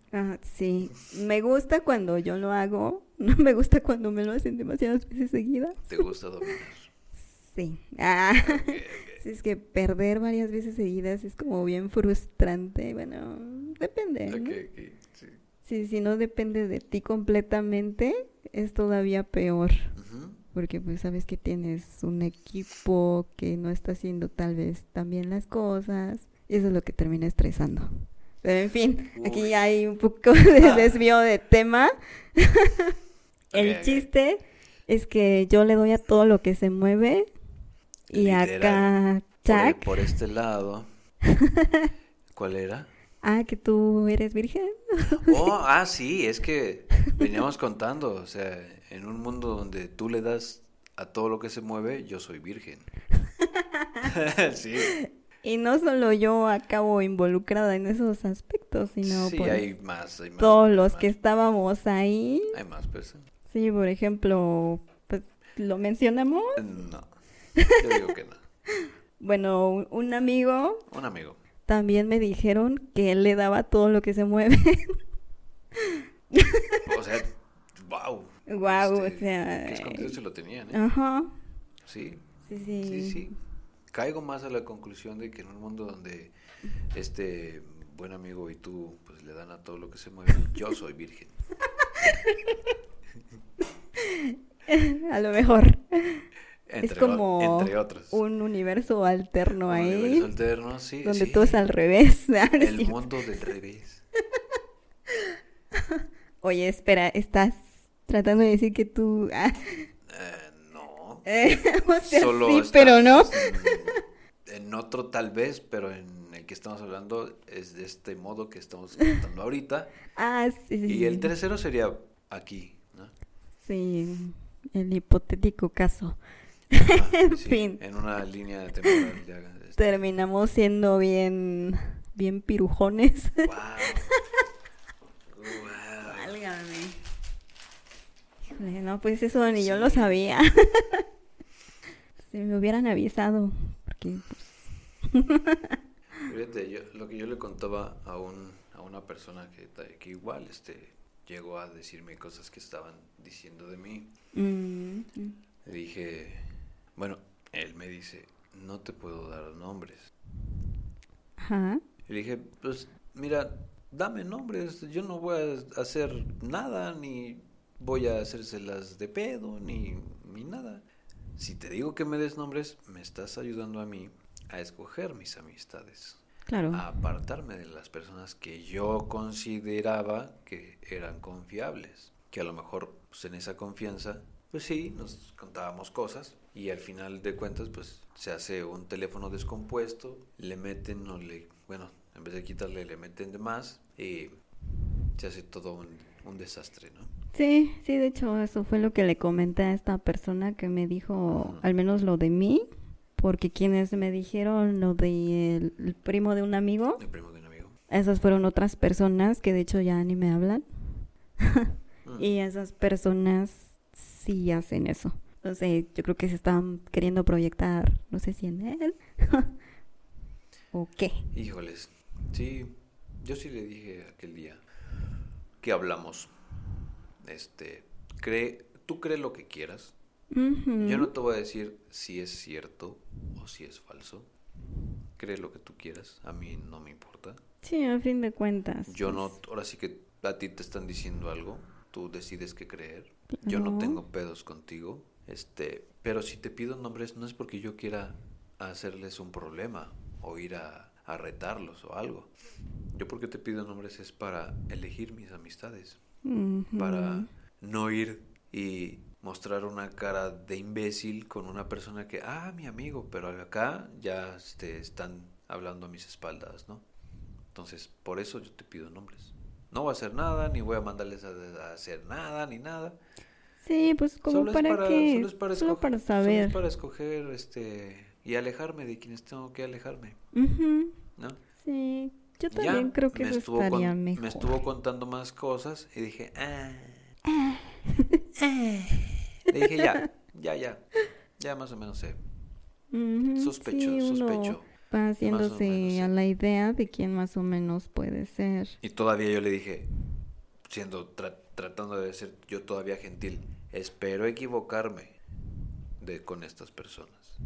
Sí, me gusta cuando yo lo hago, *laughs* no me gusta cuando me lo hacen demasiadas veces seguidas. Te gusta dominar. *laughs* Sí. Ah, *laughs* sí, es que perder varias veces seguidas es como bien frustrante. Bueno, depende. ¿no? Ok, ok, sí. Sí, si no depende de ti completamente, es todavía peor. Porque pues sabes que tienes un equipo que no está haciendo tal vez también las cosas. Y eso es lo que termina estresando. Pero en fin, aquí hay un poco *laughs* de desvío de tema. El chiste es que yo le doy a todo lo que se mueve Y Literal. acá, Por, Chuck. por este lado. *laughs* ¿Cuál era? Ah, que tú eres virgen. *laughs* Oh, ah, sí, es que veníamos contando, o sea, en un mundo donde tú le das a todo lo que se mueve, yo soy virgen. sí, Y no solo yo acabo involucrada en esos aspectos, sino sí, pues hay más, hay más. todos hay los más, que estábamos ahí. Hay más personas. Sí, por ejemplo, pues lo mencionamos. No, yo digo que no. *laughs* Bueno, un- amigo Un amigo. también me dijeron que él le daba todo lo que se mueve. O sea, wow. Guau, o sea, Qué escondido se lo tenían, ¿eh? Ajá. Sí, Sí, sí. sí, sí. Caigo más a la conclusión de que en un mundo donde este buen amigo y tú pues le dan a todo lo que se mueve, *laughs* yo soy virgen. *laughs* A lo mejor Entre, es como o- entre otros. un universo alterno Un ahí, universo alterno, sí, donde sí. todo es al revés. *laughs* Ah, El mundo del revés. Oye, espera, ¿estás tratando de decir que tú... ah, Eh, no. eh, *laughs* o sea, Solo sí, está- pero no. En, *laughs* en otro tal vez, pero en el que estamos hablando es de este modo que estamos contando ahorita. Ah, sí, sí. Y el tercero sería aquí, ¿no? Sí, el hipotético caso. *laughs* En sí, fin. En una línea temporal. de- este, Terminamos siendo bien, bien pirujones. Wow. Wow. Válgame. No, pues eso ni yo lo sabía. Si me hubieran avisado, porque pues, *laughs* Fíjate, yo, lo que yo le contaba a un a una persona que, que igual este llegó a decirme cosas que estaban diciendo de mí. mm, Le dije, bueno, él me dice, no te puedo dar nombres. ajá. Y le dije, pues mira, dame nombres, yo no voy a hacer nada, ni voy a hacérselas de pedo, ni, ni nada. Si te digo que me des nombres, me estás ayudando a mí a escoger mis amistades, Claro. a apartarme de las personas que yo consideraba que eran confiables, que a lo mejor pues, en esa confianza, pues sí, nos contábamos cosas y al final de cuentas pues se hace un teléfono descompuesto, le meten o le, bueno, en vez de quitarle le meten de más y se hace todo un, un desastre, ¿no? Sí, sí, de hecho eso fue lo que le comenté a esta persona que me dijo al menos lo de mí, porque quienes me dijeron lo del el primo de un amigo, El primo de un amigo. esas fueron otras personas que de hecho ya ni me hablan. Mm. *laughs* Y esas personas sí hacen eso. O sea, yo creo que se están queriendo proyectar, no sé si en él *laughs* o qué. Híjoles, sí, yo sí le dije aquel día que hablamos, este, cree, tú cree lo que quieras, yo no te voy a decir si es cierto o si es falso, cree lo que tú quieras, a mí no me importa, Sí, a fin de cuentas. yo no, pues, ahora sí que a ti te están diciendo algo, tú decides qué creer, yo no tengo pedos contigo, este, pero si te pido nombres no es porque yo quiera hacerles un problema o ir a, a retarlos o algo. Yo porque te pido nombres es para elegir mis amistades, para no ir y mostrar una cara de imbécil con una persona que, ah, mi amigo, pero acá ya este, están hablando a mis espaldas, ¿no? Entonces, por eso yo te pido nombres. No voy a hacer nada, ni voy a mandarles a, a hacer nada, ni nada. Sí, pues como Solo para, qué, solo es para, solo escoger- para solo es saber. para escoger este, y alejarme de quienes tengo que alejarme. ¿no? Sí, yo Ya también creo que me eso estuvo estaría con- mejor. Me estuvo contando más cosas y dije, ah. Le dije, ya, ya, ya. Ya más o menos sé. Sospecho, sí, sospecho. Va haciéndose menos, a la idea de quién más o menos puede ser. Y todavía yo le dije, siendo tra- tratando de ser yo todavía gentil, espero equivocarme de con estas personas.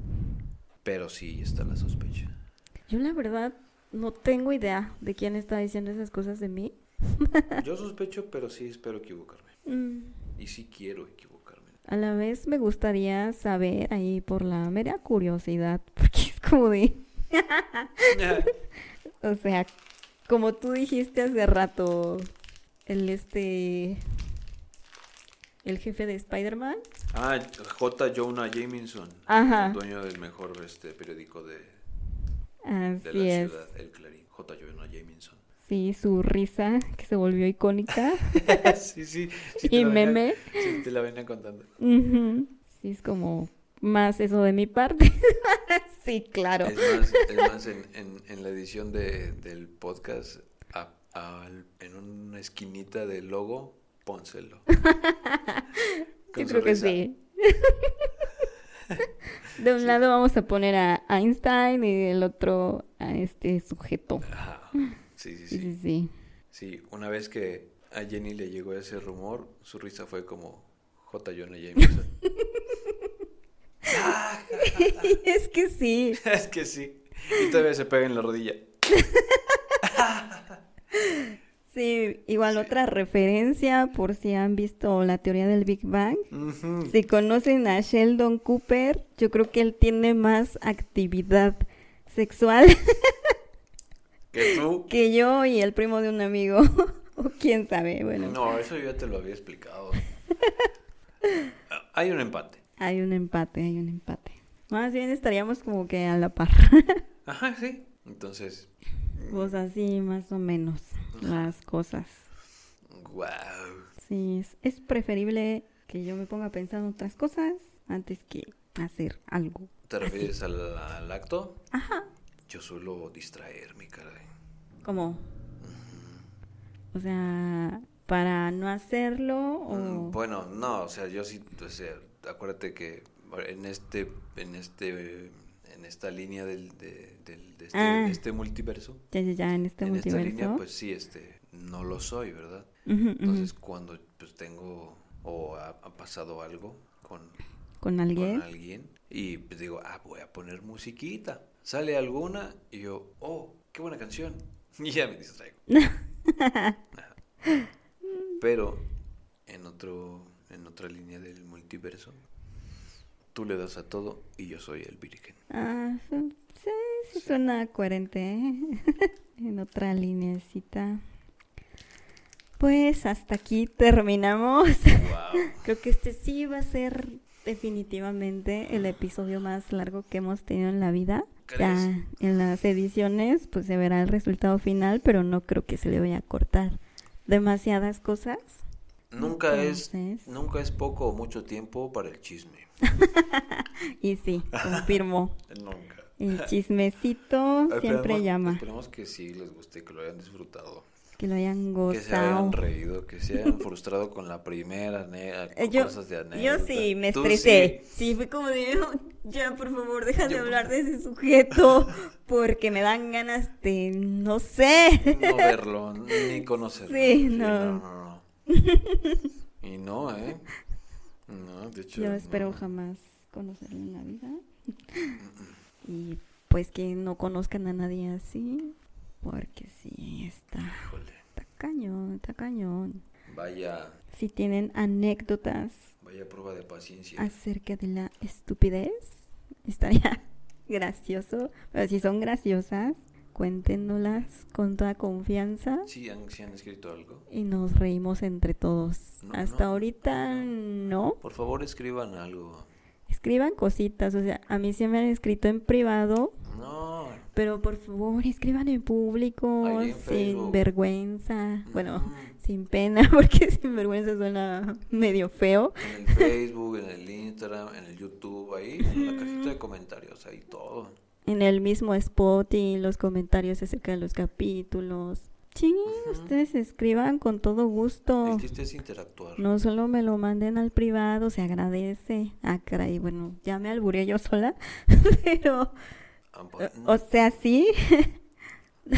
Pero sí está la sospecha. Yo la verdad no tengo idea de quién está diciendo esas cosas de mí. Yo sospecho, pero sí espero equivocarme. Mm, Y sí quiero equivocarme. A la vez me gustaría saber ahí por la mera curiosidad, *laughs* porque es como de, *laughs* o sea, como tú dijiste hace rato, el este, el jefe de Spider-Man, Ah, J. Jonah Jameson. Ajá. Dueño del mejor este, periódico de, de la es. ciudad, El Clarín. J. Jonah Jameson. Sí, su risa que se volvió icónica. *laughs* sí, sí. sí Y venía- meme. Sí, te la venía contando. Sí, es como más eso de mi parte. *laughs* sí, claro. Es más, es más en, en, en la edición de, del podcast, a- en una esquinita del logo, pónselo. *laughs* Yo creo que sí. *laughs* De un lado vamos a poner a Einstein y del otro a este sujeto. Sí, Sí, sí. sí, sí. Sí, una vez que a Jenny le llegó ese rumor, su risa fue como J. Jonah Jameson. *laughs* es que sí. *laughs* es que sí. Y todavía se pega en la rodilla. Sí, igual otra referencia por si han visto la teoría del Big Bang. Si conocen a Sheldon Cooper, yo creo que él tiene más actividad sexual *laughs* Que tú. que yo y el primo de un amigo. *laughs* o quién sabe, bueno. No, eso yo ya te lo había explicado. *laughs* Hay un empate. Hay un empate, hay un empate. Más bien estaríamos como que a la par. Ajá, sí. Entonces, pues así más o menos las cosas. wow. Sí, es, es preferible que yo me ponga a pensar en otras cosas antes que hacer algo. ¿Te refieres al, al acto? Ajá. Yo suelo distraerme, caray. Como, o sea, para no hacerlo o... Mm, Bueno, no, o sea, yo sí, o sea, acuérdate que en este, en este, en esta línea del, de, del- de este, Ah. de este multiverso, Ya, ya, ya, en este en esta multiverso. línea, pues sí, este, no lo soy, ¿verdad? Entonces, cuando pues tengo o ha, ha pasado algo con, Con alguien. con alguien y pues, digo, ah, voy a poner musiquita. Sale alguna y yo, oh, qué buena canción. *laughs* Y ya me distraigo. *laughs* Pero en otro en otra línea del multiverso, tú le das a todo y yo soy el virgen. Ah, sí, sí suena coherente, ¿eh? *laughs* en otra linecita. Pues hasta aquí terminamos. Wow. *laughs* Creo que este sí va a ser definitivamente el episodio más largo que hemos tenido en la vida. ¿Crees? Ya en las ediciones pues se verá el resultado final, pero no creo que se le vaya a cortar demasiadas cosas. Nunca es nunca es poco o mucho tiempo para el chisme. *laughs* Y sí, confirmo. *laughs* Nunca. El *laughs* chismecito siempre Esperemos- llama. Esperemos que sí les guste, que lo hayan disfrutado. Que lo hayan Que se hayan gozado. reído, que se hayan frustrado con la primera ane- Eh, con Yo, cosas de anécdota. yo sí me estresé. sí. Sí. fue como de, "Oh, ya por favor, deja de hablar de ese sujeto, porque me dan ganas de, no sé. No verlo, ni conocerlo. Sí, no. no, no, no. Y no, ¿eh? No, de hecho. Yo espero no. jamás conocerlo en la vida. *laughs* Y pues que no conozcan a nadie así, porque sí, está, Híjole, está cañón, está cañón. vaya, Si tienen anécdotas vaya prueba de paciencia. acerca de la estupidez, estaría *laughs* gracioso. Pero si son graciosas, cuéntenoslas con toda confianza Sí, han, sí han escrito algo. y nos reímos entre todos. No, Hasta no, ahorita no. Por favor, escriban algo. Escriban cositas, o sea, a mí se me han escrito en privado, No. pero por favor escriban en público, Ahí en sin vergüenza. Bueno, Mm, sin pena, *laughs* porque sin vergüenza suena medio feo. En el Facebook, en el Instagram, en el YouTube, ahí, en la cajita de comentarios, ahí todo. En el mismo spot y los comentarios acerca de los capítulos. Sí, ustedes escriban con todo gusto. El chiste es interactuar. No solo me lo manden al privado, se agradece. Ah, caray, bueno, ya me alburé yo sola, *laughs* pero, Ah, pues, o sea, sí. *laughs*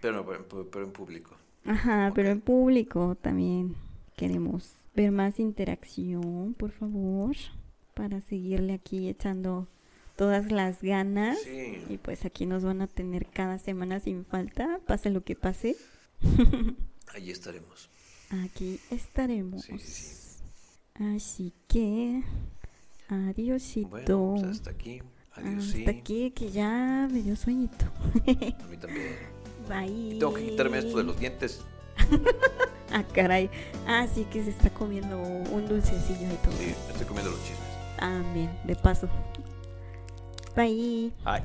pero, pero, pero en público. Ajá, pero en público también queremos ver más interacción, por favor, para seguirle aquí echando todas las ganas. Sí. Y pues aquí nos van a tener cada semana sin falta, pase lo que pase. *laughs* Ahí estaremos. Aquí estaremos. Sí, sí, Así que, adiosito. Bueno, pues hasta aquí. Adiós. Hasta aquí que ya me dio sueñito. A mí también. *laughs* Bye. Tengo que quitarme esto de los dientes. *laughs* Ah, caray. Ah, sí que se está comiendo un dulcecillo y todo. Sí, estoy comiendo los chismes. Ah, bien, de paso. Bye. Ay.